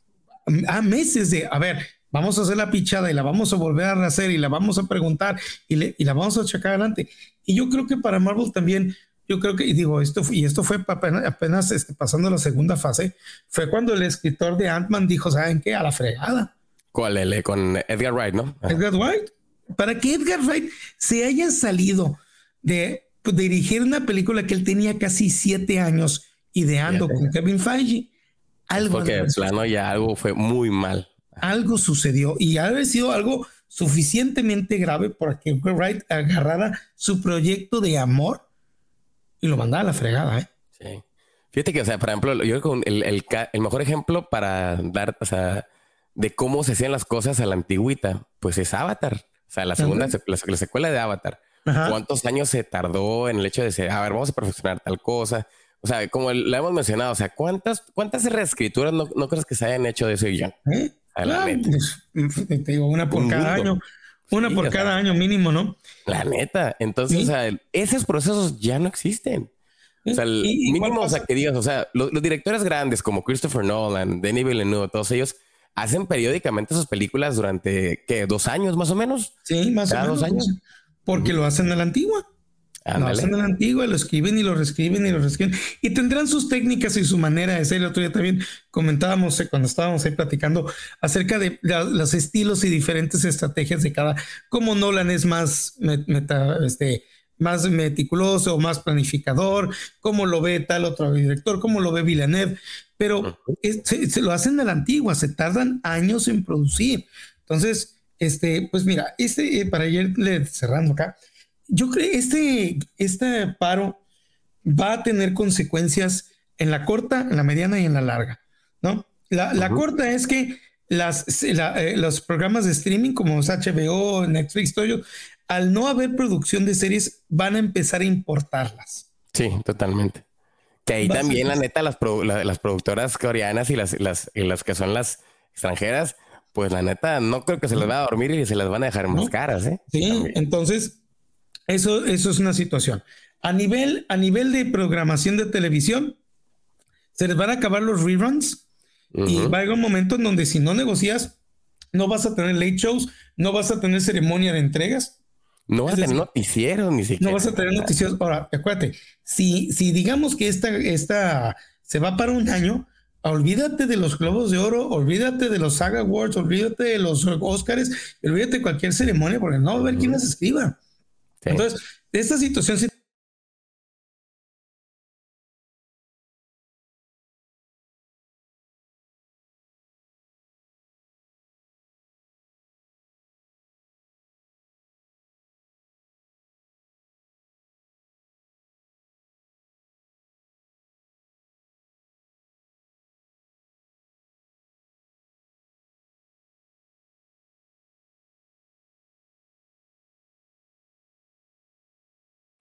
a meses de, a ver, vamos a hacer la pichada y la vamos a volver a hacer y la vamos a preguntar y, y la vamos a sacar adelante. Y yo creo que para Marvel también yo creo que, y digo, esto, y esto fue apenas, apenas este, pasando la segunda fase, fue cuando el escritor de Ant-Man dijo, ¿saben qué? A la fregada. ¿Cuál? El, con Edgar Wright, ¿no? Edgar Wright. Para que Edgar Wright se haya salido de, pues, dirigir una película que él tenía casí siete años ideando con Kevin Feige, algo. Porque de plano ya algo fue muy mal. Algo sucedió y ha sido algo suficientemente grave para que Edgar Wright agarrara su proyecto de amor y lo mandaba a la fregada, ¿eh? Sí. Fíjate que, o sea, por ejemplo, yo creo que el, el, el, mejor ejemplo para dar, o sea, de cómo se hacían las cosas a la antigüita, pues es Avatar. O sea, la segunda, la, secuela de Avatar. ¿Cuántos años se tardó en el hecho de decir, a ver, vamos a perfeccionar tal cosa? O sea, como lo hemos mencionado, o sea, ¿cuántas, cuántas reescrituras no, no crees que se hayan hecho de ese guion? ¿Eh? Pues, te digo, una por cada año. Una por cada año mínimo, ¿no? La neta. Entonces, o sea, esos procesos ya no existen. O sea, el mínimo, o sea, que digas, o sea, los, directores grandes como Christopher Nolan, Denis Villeneuve, todos ellos hacen periódicamente sus películas durante, ¿qué? ¿Dos años más o menos? Sí, más o menos. dos años. Porque lo hacen a la antigua. Lo hacen a la antigua, lo escriben y lo reescriben y lo reescriben. Y tendrán sus técnicas y su manera de ser. El otro día también comentábamos eh, cuando estábamos ahí platicando acerca de los estilos y diferentes estrategias de cada. Como Nolan es más este, más meticuloso, más planificador, cómo lo ve tal otro director, cómo lo ve Villeneuve, pero se, lo hacen a la antigua, se tardan años en producir. Entonces, este, pues mira, este, eh, para ir cerrando acá, yo creo este, este paro va a tener consecuencias en la corta, en la mediana y en la larga, ¿no? La, corta es que las, eh, los programas de streaming como HBO, Netflix, todo ello, al no haber producción de series, van a empezar a importarlas. Sí, totalmente. Que ahí también, la neta, las, las productoras coreanas y las, las, las que son las extranjeras, pues la neta, no creo que se les va a dormir y se las van a dejar más caras, ¿eh? Sí, entonces eso, eso es una situación. A nivel, a nivel de programación de televisión, se les van a acabar los reruns y va a haber un momento en donde si no negocias, no vas a tener late shows, no vas a tener ceremonia de entregas. No vas a tener noticieros ni siquiera. No vas a tener noticieros. Ahora, acuérdate, si, si digamos que esta, esta se va para un año, olvídate de los Globos de Oro, olvídate de los Saga Awards, olvídate de los Oscars, olvídate de cualquier ceremonia, porque no va a haber quién las escriba. Entonces, esta situación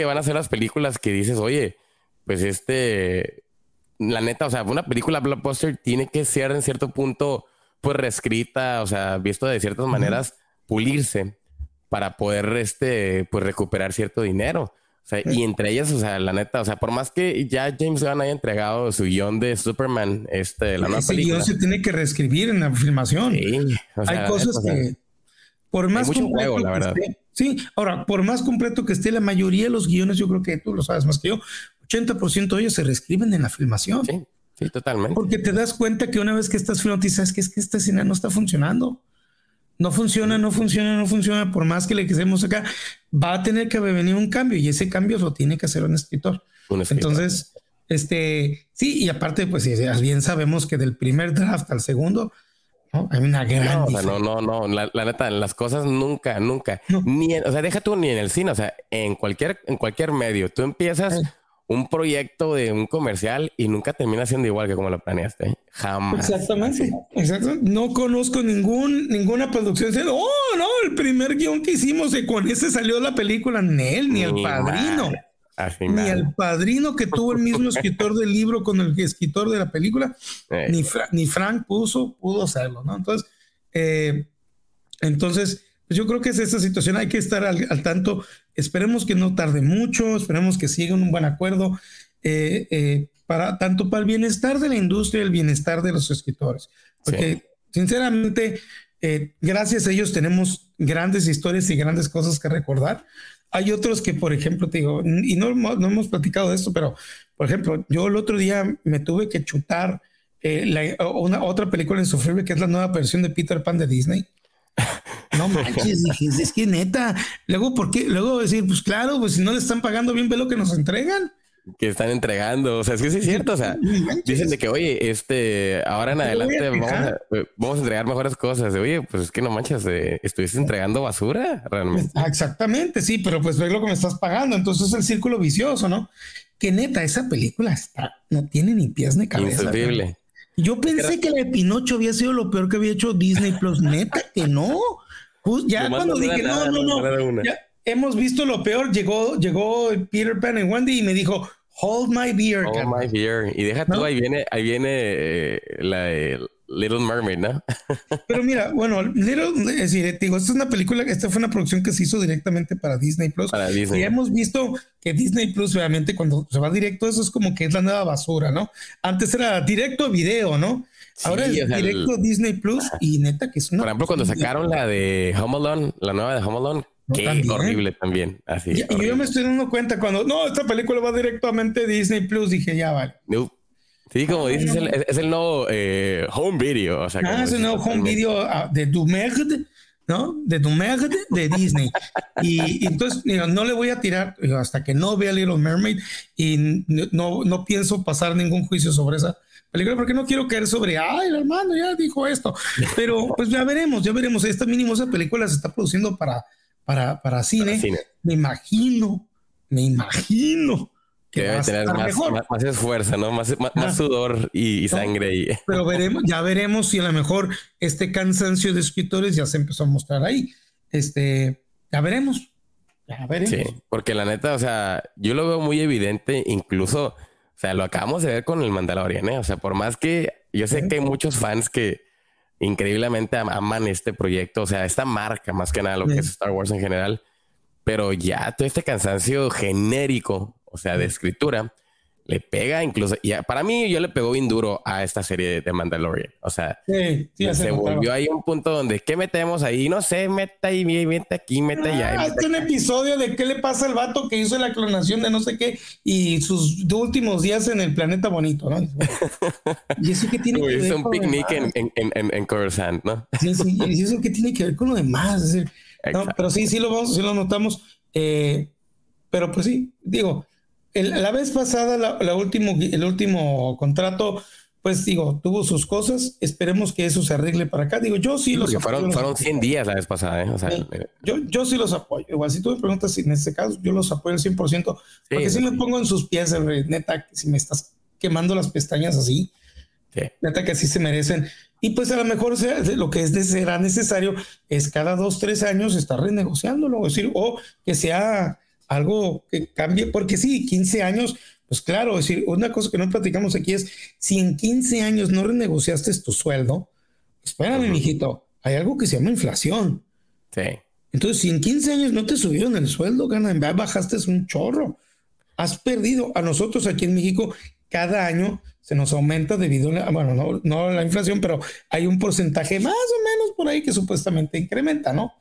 van a ser las películas que dices, oye, pues este, la neta, o sea, una película blockbuster tiene que ser en cierto punto, pues reescrita, o sea, visto de ciertas maneras, pulirse para poder, este, pues recuperar cierto dinero. O sea, y entre ellas, o sea, la neta, o sea, por más que ya James Gunn haya entregado su guion de Superman, este, la nueva Ese guion se tiene que reescribir en la filmación. Hay cosas que, por más mucho juego, la verdad. Sí, ahora, por más completo que esté la mayoría de los guiones, yo creo que tú lo sabes más que yo, 80% de ellos se reescriben en la filmación. Sí, sí, totalmente. Porque te das cuenta que una vez que estás filmando, sabes que es que esta escena no está funcionando. No funciona, no funciona, no funciona. Por más que le quisemos acá, va a tener que venir un cambio y ese cambio lo tiene que hacer un escritor. Un escritor. Entonces, este, sí, y aparte, pues bien sabemos que del primer draft al segundo, ¿no? Hay una gran. No, no, no, La, neta, las cosas nunca, nunca. Ni, o sea, deja tú ni en el cine, o sea, en cualquier, en cualquier medio. Tú empiezas un proyecto de un comercial y nunca termina siendo igual que como lo planeaste. Jamás. Exactamente. Exacto. No conozco ningún, ninguna producción diciendo, oh, no, el primer guion que hicimos y con ese salió la película, ni él, ni, el padrino. Ni el padrino que tuvo el mismo escritor del libro con el escritor de la película, ni, ni Frank puso, pudo hacerlo, ¿no? Entonces, eh, entonces, pues yo creo que es esa situación, hay que estar al, tanto, esperemos que no tarde mucho, esperemos que siga un buen acuerdo, eh, eh, para, tanto para el bienestar de la industria y el bienestar de los escritores, porque sinceramente, eh, gracias a ellos tenemos grandes historias y grandes cosas que recordar. Hay otros que, por ejemplo, te digo, y no, no hemos platicado de esto, pero, por ejemplo, yo el otro día me tuve que chutar una otra película insufrible que es la nueva versión de Peter Pan de Disney. No manches, es que neta. Luego, ¿por qué? Luego decir, pues claro, pues si no le están pagando bien, ve lo que nos entregan. Que están entregando. O sea, es que sí es cierto. O sea, dicen de que, oye, este, ahora en adelante vamos a, vamos a, entregar mejores cosas. Oye, pues es que no manches, eh, estuviste entregando basura realmente. Ah, exactamente, sí, pero pues ve lo que me estás pagando. Entonces es el círculo vicioso, ¿no? Que neta, esa película está, no tiene ni pies ni cabeza. Increíble. Yo pensé que la de Pinocho había sido lo peor que había hecho Disney Plus. Neta que no. ya cuando dije, no, no, no, hemos visto lo peor, llegó, llegó Peter Pan y Wendy y me dijo, hold my beer. Hold my beer. Y deja tú, ahí viene, ahí viene eh, la, Little Mermaid, ¿no? Pero mira, bueno, Little, es decir, digo, esta es una película, esta fue una producción que se hizo directamente para Disney Plus. Para Disney. Y hemos visto que Disney Plus, obviamente, cuando se va directo, eso es como que es la nueva basura, ¿no? Antes era directo video, ¿no? Ahora es directo Disney Plus y neta que es una. Por ejemplo, cuando sacaron la de Home Alone, la nueva de Home Alone, Qué horrible también. Así. Y, yo me estoy dando cuenta cuando no, esta película va directamente a Disney Plus, dije ya vale. Sí, como dices, es el, nuevo eh, home video. O sea, ah, es el nuevo home video ah, de Dumerd, ¿no? De Dumerd de Disney. y, entonces, no le voy a tirar hasta que no vea Little Mermaid y no, no pienso pasar ningún juicio sobre esa película porque no quiero caer sobre, ay, el hermano ya dijo esto. Pero pues ya veremos, ya veremos. Esta mínimo, esa película se está produciendo para, para, para cine. Me imagino, me imagino que debe tener más, más, esfuerzo, ¿no? Más, más, sudor y, sangre. Y... Pero veremos, ya veremos si a lo mejor este cansancio de escritores ya se empezó a mostrar ahí. Este, ya veremos. Ya veremos. Sí, porque la neta, o sea, yo lo veo muy evidente, incluso, o sea, lo acabamos de ver con el Mandalorian, ¿eh? O sea, por más que yo sé que hay muchos fans que increíblemente aman este proyecto, o sea, esta marca, más que nada, lo que es Star Wars en general, pero ya todo este cansancio genérico o sea, de escritura, le pega incluso, y para mí yo le pegó bien duro a esta serie de Mandalorian. O sea, se volvió ahí un punto donde, ¿qué metemos ahí? No sé, meta ahí, mete aquí, mete allá. Ah, un episodio de qué le pasa al vato que hizo la clonación de no sé qué y sus últimos días en el planeta bonito, ¿no? y eso que tiene que ver un picnic en, en, en, en Coruscant, ¿no? sí, sí, y eso que tiene que ver con lo demás. no, pero sí, sí lo vamos, sí lo notamos. Eh, pero pues sí, digo, la vez pasada, la, último, el último contrato, pues digo, tuvo sus cosas. Esperemos que eso se arregle para acá. Digo, yo sí, los apoyo. Fueron, 100 días la vez pasada. ¿eh? eh. yo, yo sí los apoyo. Igual, si tú me preguntas si en este caso, yo los apoyo al 100%. porque si me pongo en sus pies, neta, si me estás quemando las pestañas así, neta que así se merecen. Y pues a lo mejor sea, lo que es, será necesario es cada dos, tres años estar renegociándolo. Es decir, o que sea algo que cambie, porque sí, 15 años, pues claro, es decir, una cosa que no platicamos aquí es, si en 15 años no renegociaste tu sueldo, espérame, mijito, hay algo que se llama inflación. Sí. Entonces, si en 15 años no te subieron el sueldo, gana, bajaste un chorro. Has perdido. A nosotros aquí en México, cada año se nos aumenta debido a, bueno, no, no la inflación, pero hay un porcentaje más o menos por ahí que supuestamente incrementa, ¿no?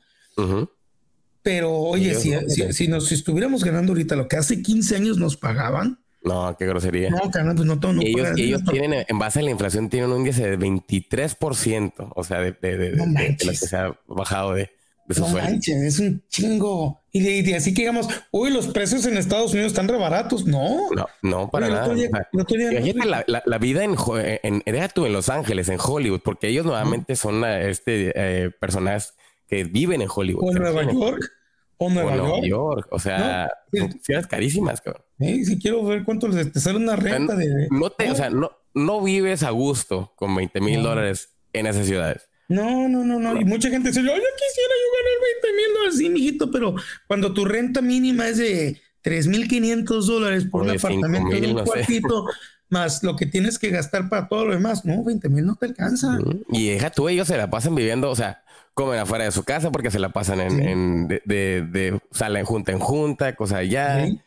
Pero oye, si, si, nos estuviéramos ganando ahorita lo que hace 15 años nos pagaban. No, qué grosería. No, carnal, pues no todo. No ellos, ellos tienen, en base a la inflación, tienen un índice de 23%, o sea, de, de, de, lo que se ha bajado de, de su no Manches, es un chingo. Y, de, así que digamos, uy, los precios en Estados Unidos están re baratos. No, no, no para nada. imagínate la, la, la, vida en, en, en, en Los Ángeles, en Hollywood, porque ellos nuevamente son este eh, personajes que viven en Hollywood. O en Nueva York. O Nueva, York. O sea, ciudades carísimas, cabrón. si quiero ver cuánto te sale una renta de. No te, o sea, no, no vives a gusto con 20 mil dólares en esas ciudades. No, no, no, no. Y mucha gente dice, yo quisiera yo ganar 20 mil dólares, sí, mijito, pero cuando tu renta mínima es de 3.500 dólares por un apartamento de un cuartito, más lo que tienes que gastar para todo lo demás, no, 20 mil no te alcanza. Y deja tú, ellos se la pasan viviendo, o sea, comen afuera de su casa porque se la pasan en, de, de, salen junta en junta, cosas allá. y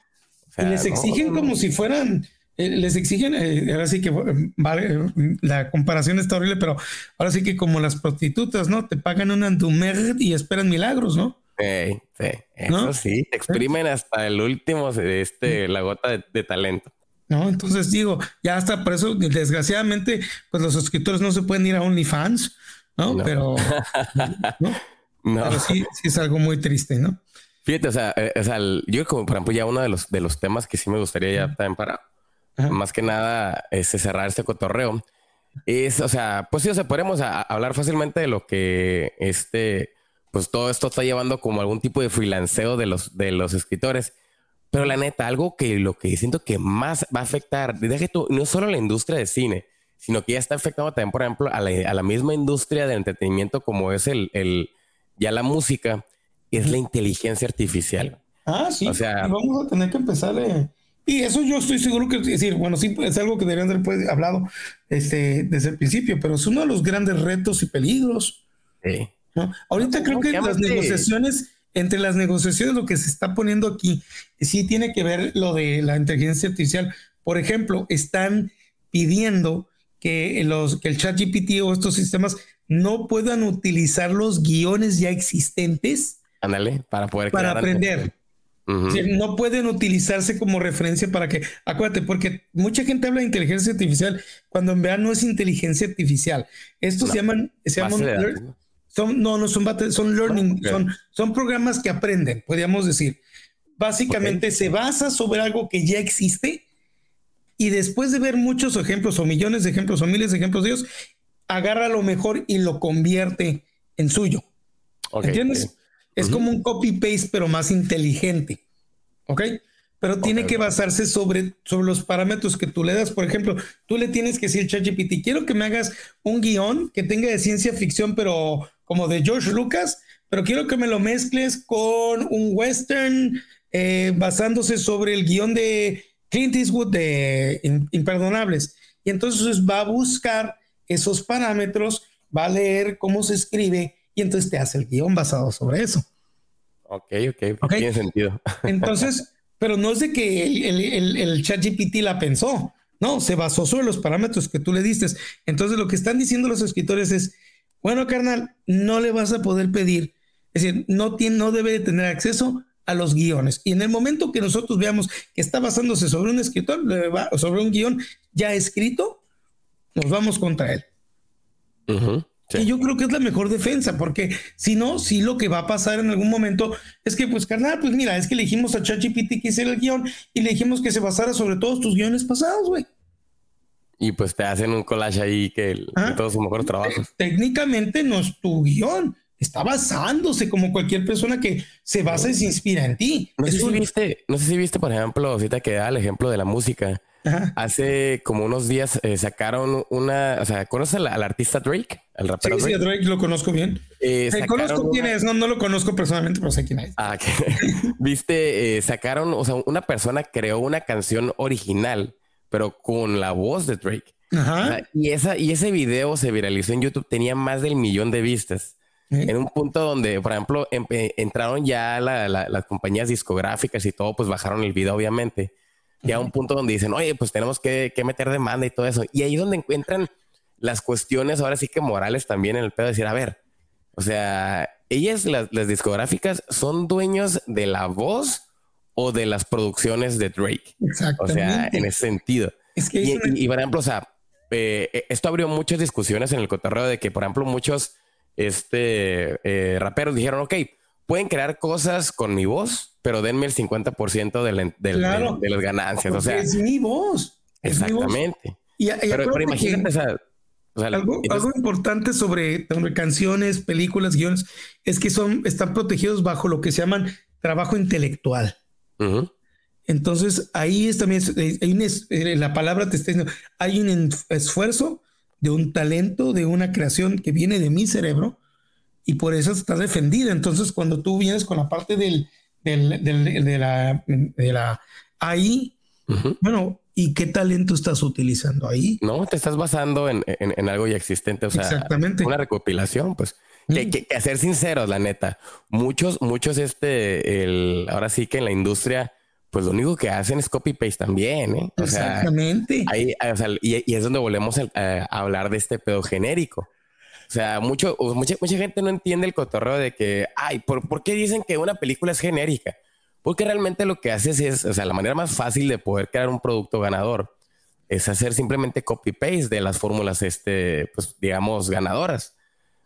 les exigen como si fueran, eh, les exigen, eh, ahora sí que vale, la comparación está horrible, pero ahora sí que como las prostitutas, ¿no? Te pagan un andumer y esperan milagros, ¿no? Sí, sí, eso sí, exprimen hasta el último, este, la gota de talento. ¿no? Entonces digo, ya hasta por eso, desgraciadamente, pues los suscriptores no se pueden ir a OnlyFans, ¿no? Pero, ¿no? sí, sí es algo muy triste, ¿no? Fíjate, o sea, eh, o sea yo como por ejemplo ya uno de los, de los temas que sí me gustaría ya también para, más que nada, es cerrar este cotorreo, es, o sea, pues sí, o sea, podemos hablar fácilmente de lo que este, pues todo esto está llevando como algún tipo de freelanceo de los, de los escritores. Pero la neta, algo que lo que siento que más va a afectar, deje tú, no solo la industria de cine, sino que ya está afectando también, por ejemplo, a la, misma industria del entretenimiento como es el, el, ya la música, es la inteligencia artificial. Ah, sí. O sea, vamos a tener que empezar. y eso yo estoy seguro que es decir, bueno, sí, es algo que deberían haber pues, hablado este, desde el principio, pero es uno de los grandes retos y peligros. Sí. Ahorita creo que las negociaciones entre las negociaciones lo que se está poniendo aquí sí tiene que ver lo de la inteligencia artificial. Por ejemplo, están pidiendo que, los, que el chat GPT o estos sistemas no puedan utilizar los guiones ya existentes. Ándale, para poder para aprender. no pueden utilizarse como referencia para que, acuérdate, porque mucha gente habla de inteligencia artificial cuando en verdad no es inteligencia artificial. Estos se llaman, se llaman son, no, no son son learning, son, son programas que aprenden, podríamos decir. Básicamente se basa sobre algo que ya existe y después de ver muchos ejemplos o millones de ejemplos o miles de ejemplos de ellos, agarra lo mejor y lo convierte en suyo. ¿Entiendes? Es como un copy-paste, pero más inteligente. ¿Ok? Pero tiene que basarse sobre, sobre los parámetros que tú le das. Por ejemplo, tú le tienes que decir, ChatGPT, quiero que me hagas un guion que tenga de ciencia ficción, pero como de George Lucas, pero quiero que me lo mezcles con un western eh, basándose sobre el guion de Clint Eastwood de Imperdonables. Y entonces va a buscar esos parámetros, va a leer cómo se escribe y entonces te hace el guion basado sobre eso. Ok, ok, okay. tiene sentido. Entonces, pero no es de que el, el, el, chat GPT la pensó, no, se basó sobre los parámetros que tú le diste. Entonces, lo que están diciendo los escritores es, bueno, carnal, no le vas a poder pedir, es decir, no, tiene, no debe de tener acceso a los guiones. Y en el momento que nosotros veamos que está basándose sobre un escritor, sobre un guion ya escrito, nos vamos contra él. Y yo creo que es la mejor defensa, porque si no, si lo que va a pasar en algún momento es que, pues, carnal, pues mira, es que le dijimos a ChatGPT que hiciera el guion y le dijimos que se basara sobre todos tus guiones pasados, güey. Y pues te hacen un collage ahí que ah, todos sus mejores trabajos. Técnicamente no es tu guion. Está basándose como cualquier persona que se basa y se inspira en ti. No sé, si viste, no sé si viste, por ejemplo, ahorita que da el ejemplo de la música. Hace como unos días eh, sacaron una, o sea, ¿conoces al, artista Drake? Al rapero sí, Drake. Sí, Drake lo conozco bien. Eh, conozco quién es, no, no lo conozco personalmente, pero sé quién es. Ah, Viste, eh, sacaron, o sea, una persona creó una canción original pero con la voz de Drake. y, esa, y ese video se viralizó en YouTube, tenía más del millón de vistas. En un punto donde, por ejemplo, em, eh, entraron ya las compañías discográficas y todo, pues bajaron el video, obviamente. Y a un punto donde dicen, oye, pues tenemos que, meter demanda y todo eso. Y ahí es donde encuentran las cuestiones, ahora sí que morales también en el pedo, de decir, a ver, o sea, ellas, las, las discográficas, son dueños de la voz o de las producciones de Drake. O sea, en ese sentido. Es que y, por ejemplo, o sea, eh, eh, esto abrió muchas discusiones en el cotorreo de que, por ejemplo, muchos este, eh, raperos dijeron, ok, pueden crear cosas con mi voz, pero denme el 50% de, de, las ganancias. O sea, es mi voz. exactamente. Y, pero, imagínate, o sea, algo, algo, importante sobre, sobre, canciones, películas, guiones, es que son, están protegidos bajo lo que se llaman trabajo intelectual. Entonces ahí es también, hay eh, la palabra te está diciendo, hay un esfuerzo de un talento, de una creación que viene de mi cerebro y por eso está defendida. Entonces cuando tú vienes con la parte del, del, de, la, de la AI, bueno, ¿y qué talento estás utilizando ahí? No, te estás basando en, en, algo ya existente, o sea, Exactamente. una recopilación, pues. Que, que, que, ser sinceros, la neta, muchos, muchos, este, el, ahora sí que en la industria, pues lo único que hacen es copy paste también, ¿eh? Exactamente. ahí, o sea, y, y, es donde volvemos a, a, hablar de este pedo genérico. O sea, mucho, mucha, mucha gente no entiende el cotorreo de que, ay, ¿por, ¿por qué dicen que una película es genérica? Porque realmente lo que haces es, o sea, la manera más fácil de poder crear un producto ganador es hacer simplemente copy paste de las fórmulas, este, pues digamos, ganadoras.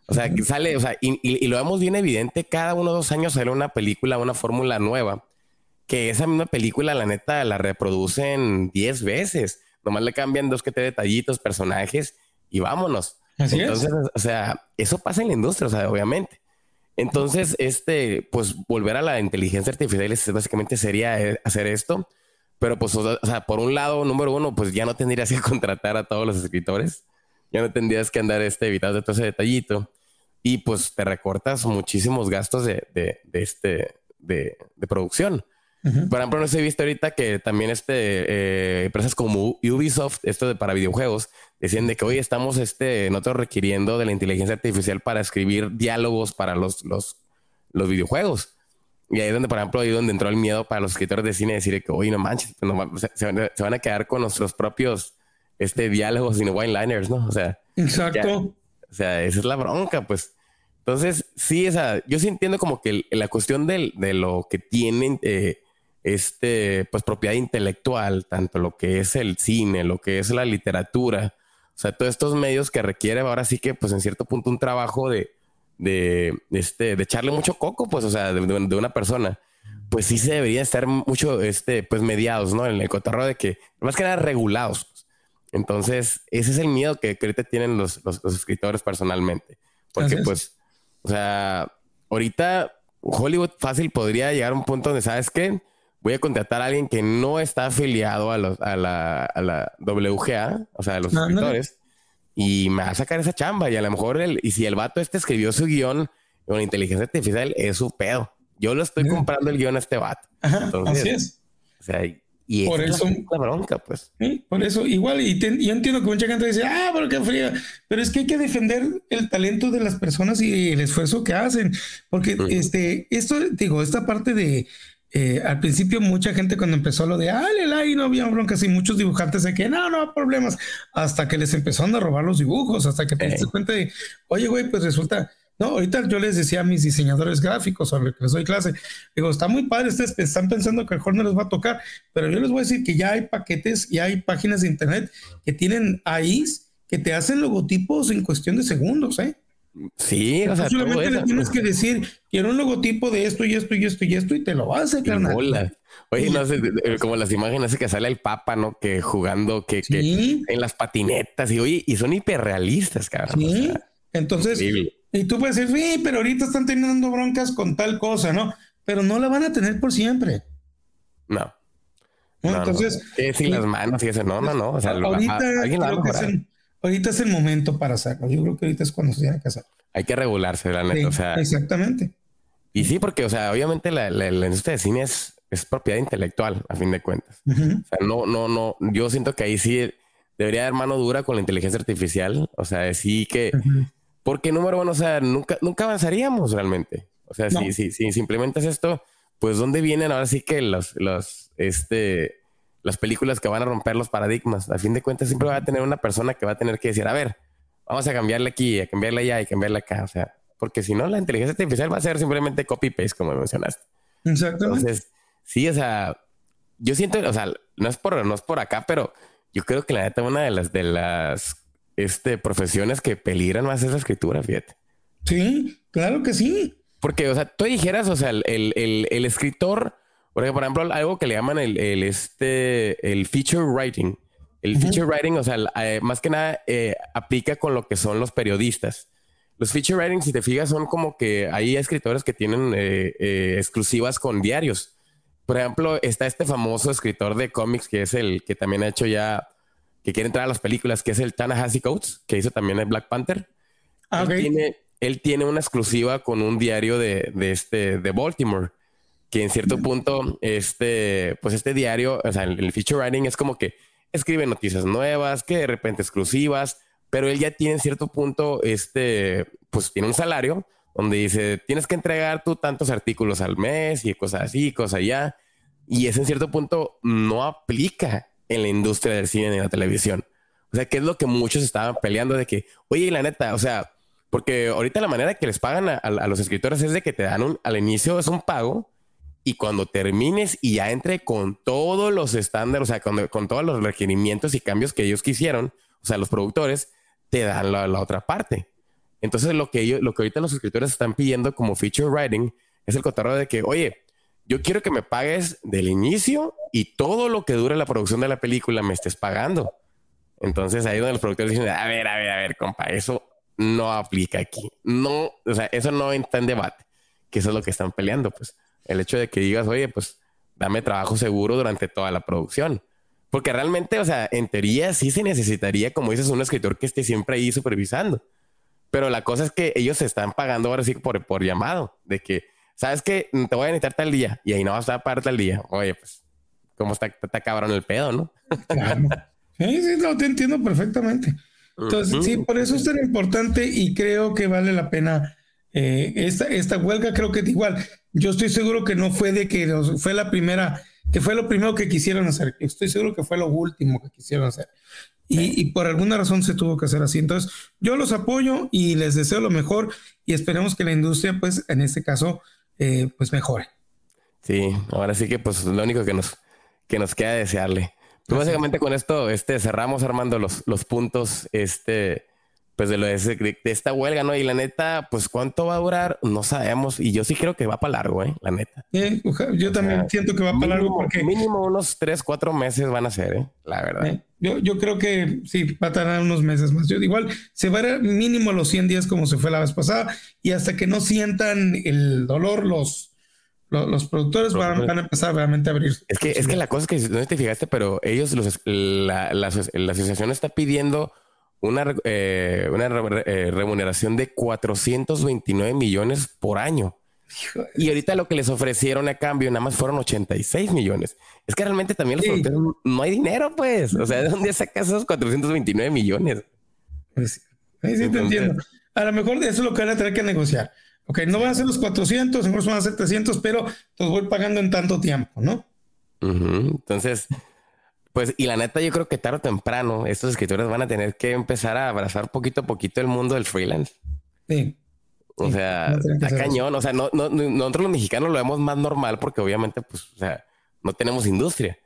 O sea, que sale, o sea, y, y, lo vemos bien evidente, cada uno o dos años sale una película, una fórmula nueva, que esa misma película, la neta, la reproducen 10 veces. Nomás le cambian dos que tres detallitos, personajes y vámonos. Así Entonces, es. o sea, eso pasa en la industria, o sea, obviamente. Entonces, este, pues volver a la inteligencia artificial es, básicamente sería eh, hacer esto. Pero pues, o sea, por un lado, número uno, pues ya no tendrías que contratar a todos los escritores. Ya no tendrías que andar este, evitando todo ese detallito y pues te recortas muchísimos gastos de, de, de este, de, de producción. Uh -huh. Por ejemplo, no sé, he visto ahorita que también este, eh, empresas como Ubisoft, esto de para videojuegos, decían de que hoy estamos este, nosotros requiriendo de la inteligencia artificial para escribir diálogos para los, los, los videojuegos. Y ahí es donde, por ejemplo, ahí donde entró el miedo para los escritores de cine, decir que, oye, no manches, no, se, se, van a, quedar con nuestros propios este, diálogos y no one-liners, ¿no? O sea, exacto. Ya, o sea, esa es la bronca, pues. Entonces, sí, esa, yo sí entiendo como que la cuestión del, de lo que tienen eh, este, pues propiedad intelectual, tanto lo que es el cine, lo que es la literatura, o sea, todos estos medios que requiere ahora sí que, pues en cierto punto, un trabajo de, de, este, de echarle mucho coco, pues, o sea, de, de, una persona, pues sí se debería estar mucho, este, pues mediados, ¿no? En el cotorreo de que, más que nada, regulados. Pues. Entonces, ese es el miedo que, que ahorita tienen los, los, los, escritores personalmente. Porque, pues, o sea, ahorita Hollywood fácil podría llegar a un punto donde, ¿sabes qué? Voy a contratar a alguien que no está afiliado a, los, a, la, a la WGA, o sea, a los no, escritores, no. y me va a sacar esa chamba. Y a lo mejor, el, y si el vato este escribió su guion con inteligencia artificial, es su pedo. Yo lo estoy comprando el guion a este vato. Ajá, Entonces, así es. O sea, y por eso es la bronca, pues. ¿sí? Por eso, igual, y te, yo entiendo que mucha gente dice, ah, pero qué fría. Pero es que hay que defender el talento de las personas y el esfuerzo que hacen. Porque uh -huh. este, esto, digo, esta parte de. Eh, al principio, mucha gente cuando empezó lo de, ah, y no había broncas, y muchos dibujantes de que no, no problemas, hasta que les empezaron a robar los dibujos, hasta que te diste cuenta de, oye, güey, pues resulta, no, ahorita yo les decía a mis diseñadores gráficos sobre que les doy clase, digo, está muy padre, ustedes están pensando que a lo mejor no les va a tocar, pero yo les voy a decir que ya hay paquetes y hay páginas de internet que tienen AIs que te hacen logotipos en cuestión de segundos, ¿eh? Sí, o sea, solamente le tienes que decir, quiero un logotipo de esto y esto y esto y esto y te lo hace, carnal. Hola. Oye, no sé, como las imágenes que sale el Papa, ¿no? Que jugando, que, sí. que en las patinetas y oye, y son hiperrealistas, cabrón. Sí. O sea, Entonces, increíble. y tú puedes decir, sí, pero ahorita están teniendo broncas con tal cosa, ¿no? Pero no la van a tener por siempre. No. no Entonces, no. ¿Qué sin las manos y eso? No, no, no. O sea, ahorita, alguien la va a ahorita es el momento para hacerlo. Yo creo que ahorita es cuando se tiene que hacer. Hay que regularse, la neta. Sí, o sea, exactamente. Y sí, porque, o sea, obviamente la, la, la industria de cine es, es, propiedad intelectual, a fin de cuentas. Uh -huh. O sea, no, no, no. Yo siento que ahí sí debería haber mano dura con la inteligencia artificial. O sea, sí que. Uh -huh. Porque, número uno, o sea, nunca, nunca avanzaríamos realmente. O sea, no. si, si, si, si implementas esto, pues, ¿dónde vienen ahora sí que los, los, este, las películas que van a romper los paradigmas. A fin de cuentas, siempre va a tener una persona que va a tener que decir, a ver, vamos a cambiarle aquí, a cambiarle allá y cambiarle acá. O sea, porque si no, la inteligencia artificial va a ser simplemente copy-paste, como mencionaste. Exactamente. Entonces, sí, o sea, yo siento, o sea, no es por, no es por acá, pero yo creo que la neta, una de las, de las este, profesiones que peligran más es la escritura, fíjate. Sí, claro que sí. Porque, o sea, tú dijeras, o sea, el, el, el escritor porque, por ejemplo, algo que le llaman el, el este, el feature writing. El uh -huh. feature writing, o sea, eh, más que nada eh, aplica con lo que son los periodistas. Los feature writing, si te fijas, son como que hay escritores que tienen eh, exclusivas con diarios. Por ejemplo, está este famoso escritor de cómics que es el que también ha hecho ya, que quiere entrar a las películas, que es el Ta-Nehisi Coates, que hizo también el Black Panther. Ah, okay. él, tiene, él tiene una exclusiva con un diario de, de, este, de Baltimore que en cierto punto, este, pues este diario, o sea, el, el feature writing es como que escribe noticias nuevas, que de repente exclusivas, pero él ya tiene en cierto punto, este, pues tiene un salario donde dice, tienes que entregar tú tantos artículos al mes y cosas así, cosas allá. Y eso en cierto punto no aplica en la industria del cine y de la televisión. O sea, que es lo que muchos estaban peleando de que, oye, la neta, o sea, porque ahorita la manera que les pagan a, los escritores es de que te dan un, al inicio es un pago y cuando termines y ya entre con todos los estándares, o sea, con, con, todos los requerimientos y cambios que ellos quisieron, o sea, los productores, te dan la, otra parte. Entonces, lo que, ellos, lo que ahorita los escritores están pidiendo como feature writing es el cotarro de que, oye, yo quiero que me pagues del inicio y todo lo que dure la producción de la película me estés pagando. Entonces ahí donde los productores dicen, a ver, a ver, a ver, compa, eso no aplica aquí. No, o sea, eso no está en debate, que eso es lo que están peleando, pues. El hecho de que digas, oye, pues dame trabajo seguro durante toda la producción. Porque realmente, o sea, en teoría sí se necesitaría, como dices, un escritor que esté siempre ahí supervisando. Pero la cosa es que ellos se están pagando ahora sí por, por llamado, de que, ¿sabes que Te voy a necesitar tal día y ahí no vas a pagar tal día. Oye, pues, ¿cómo está, está cabrón el pedo, no? Claro. Sí, sí, no, te entiendo perfectamente. Entonces, sí, por eso es tan importante y creo que vale la pena eh, esta, esta huelga. Creo que igual, yo estoy seguro que no fue de que fue la primera, que fue lo primero que quisieron hacer. Estoy seguro que fue lo último que quisieron hacer. Y, y, por alguna razón se tuvo que hacer así. Entonces, yo los apoyo y les deseo lo mejor y esperemos que la industria, pues, en este caso, eh, pues mejore. Sí, ahora sí que, pues, lo único que nos, que nos queda desearle. Pues básicamente con esto este, cerramos armando los, los puntos este, pues de, lo de, esta huelga, ¿no? Y la neta, pues cuánto va a durar, no sabemos. Y yo sí creo que va para largo, ¿eh? La neta. yo también siento que va para largo porque... Mínimo unos tres, cuatro meses van a ser, ¿eh? La verdad. yo, yo creo que sí, va a tardar unos meses más. Yo, igual se va a mínimo los 100 días como se fue la vez pasada y hasta que no sientan el dolor los los, productores van, a empezar realmente a abrir. Es que, es que la cosa es que no te fijaste, pero ellos, los, la, la, asociación está pidiendo una, eh, una eh, remuneración de 429 millones por año. Y ahorita lo que les ofrecieron a cambio nada más fueron 86 millones. Es que realmente también los productores no hay dinero, pues. O sea, ¿de dónde sacas esos 429 millones? Pues, sí, sí, te entiendo. A lo mejor eso es lo que van a tener que negociar. Ok, no van a ser los 400, incluso van a ser 300, pero los voy pagando en tanto tiempo, ¿no? Entonces, pues, y la neta, yo creo que tarde o temprano estos escritores van a tener que empezar a abrazar poquito a poquito el mundo del freelance. Sí. O sea, está cañón. O sea, no, no, nosotros los mexicanos lo vemos más normal porque obviamente, pues, o sea, no tenemos industria.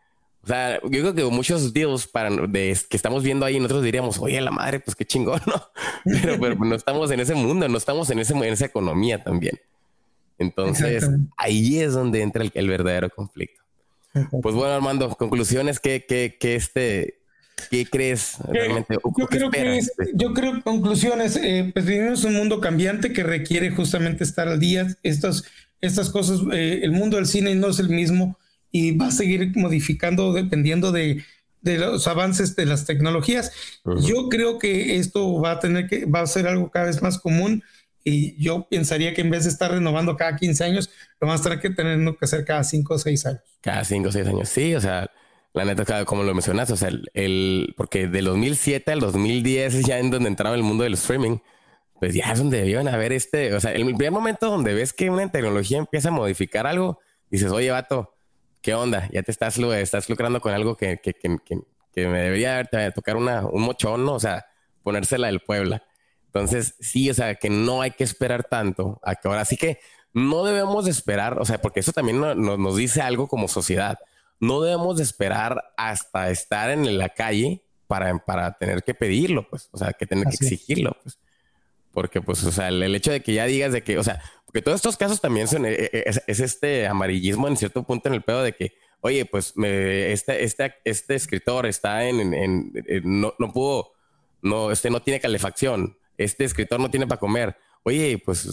O sea, yo creo que muchos deals para de, que estamos viendo ahí, nosotros diríamos, oye, la madre, pues qué chingón, ¿no? Pero, pero no estamos en ese mundo, no estamos en, ese, en esa economía también. Entonces, ahí es donde entra el, verdadero conflicto. Pues bueno, Armando, conclusiones, ¿qué, qué, qué este, ¿Qué crees realmente? Yo creo que yo creo conclusiones, eh, pues vivimos un mundo cambiante que requiere justamente estar al día. Estas, estas cosas, eh, el mundo del cine no es el mismo y va a seguir modificando dependiendo de, de los avances de las tecnologías. Yo creo que esto va a tener que, va a ser algo cada vez más común y yo pensaría que en vez de estar renovando cada 15 años, lo vamos a que tener que hacer cada 5 o 6 años. Cada 5 o 6 años, sí, o sea, la neta, como lo mencionas, o sea, el, porque del 2007 al 2010 ya en donde entraba el mundo del streaming, pues ya es donde debían haber este, o sea, el primer momento donde ves que una tecnología empieza a modificar algo, dices, oye, vato, ¿qué onda? Ya te estás, estás lucrando con algo que, que, que, que me debería tocar una, un mochón, ¿no? O sea, ponérsela del Puebla. Entonces, sí, o sea, que no hay que esperar tanto a que ahora sí que no debemos esperar, o sea, porque eso también nos dice algo como sociedad. No debemos esperar hasta estar en la calle para, para tener que pedirlo, pues, o sea, que tener que exigirlo, pues. Porque, pues, o sea, el, el, hecho de que ya digas de que, o sea, porque todos estos casos también son, eh, eh, es, este amarillismo en cierto punto en el pedo de que, oye, pues me, este, este, este escritor está en, en, no, no, pudo, no, este no tiene calefacción, este escritor no tiene para comer. Oye, pues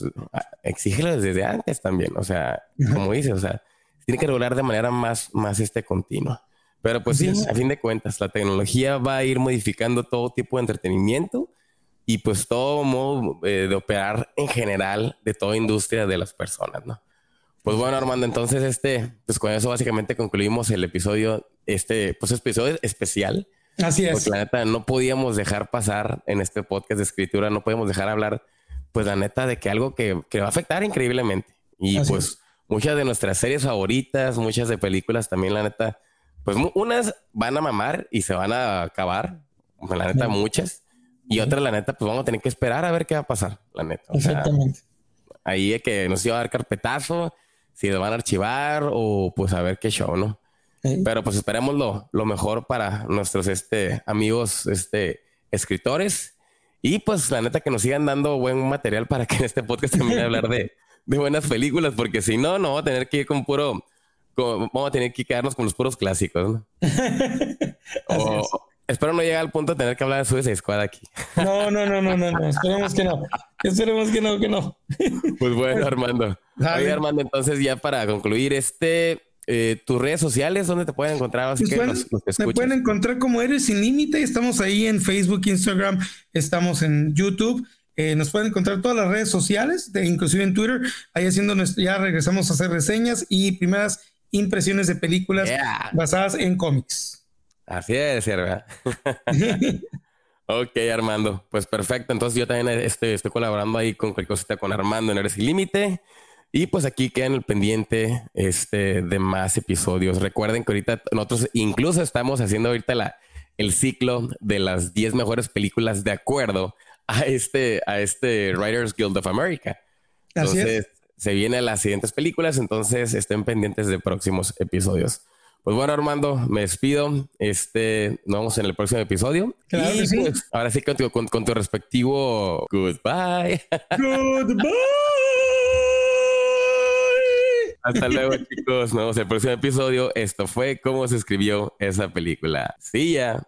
exígelo desde antes también, o sea, como dices, o sea, tiene que regular de manera más, más este continua. Pero pues sí, a fin de cuentas, la tecnología va a ir modificando todo tipo de entretenimiento y pues todo modo eh, de operar en general de toda industria de las personas, ¿no? Pues bueno, Armando, entonces este, pues con eso básicamente concluimos el episodio, este, pues episodio especial Así es. Porque la neta no podíamos dejar pasar en este podcast de escritura, no podemos dejar hablar, pues la neta, de que algo que, que va a afectar increíblemente. Y pues muchas de nuestras series favoritas, muchas de películas también, la neta, pues unas van a mamar y se van a acabar, la neta, muchas. Y otras, la neta, pues vamos a tener que esperar a ver qué va a pasar, la neta. Exactamente. ahí es que nos iba a dar carpetazo, si lo van a archivar o pues a ver qué show, ¿no? Pero pues esperemos lo, lo, mejor para nuestros este, amigos este, escritores. Y pues la neta que nos sigan dando buen material para que en este podcast también hablar de, de buenas películas, porque si no, no vamos a tener que ir con puro, vamos a tener que quedarnos con los puros clásicos. ¿no? espero no llegue al punto de tener que hablar de Suicide Squad aquí. No, no, no, no, no, no. Esperemos que no. Esperemos que no, que no. Pues bueno, Armando. Oye, Armando, entonces ya para concluir este eh, tus redes sociales, ¿dónde te pueden encontrar? Así pues me pueden encontrar como Eres Sin Límite. Estamos ahí en Facebook, Instagram, estamos en YouTube. Eh, nos pueden encontrar todas las redes sociales, inclusive en Twitter. Ahí haciendo, ya regresamos a hacer reseñas y primeras impresiones de películas basadas en cómics. Así es, ¿verdad? ok, Armando. Pues perfecto. Entonces yo también este, estoy colaborando ahí con cualquier cosita con Armando en Eres Sin Límite. Y pues aquí quedan el pendiente este, de más episodios. Recuerden que ahorita nosotros incluso estamos haciendo ahorita la, el ciclo de las 10 mejores películas de acuerdo a este, a este Writers Guild of America. Entonces, se vienen las siguientes películas, entonces estén pendientes de próximos episodios. Pues bueno, Armando, me despido. Este, nos vemos en el próximo episodio. y pues, ahora sí con con, con tu respectivo goodbye. Goodbye. Hasta luego, chicos. Nos vemos en el próximo episodio. Esto fue cómo se escribió esa película. Sí, ya.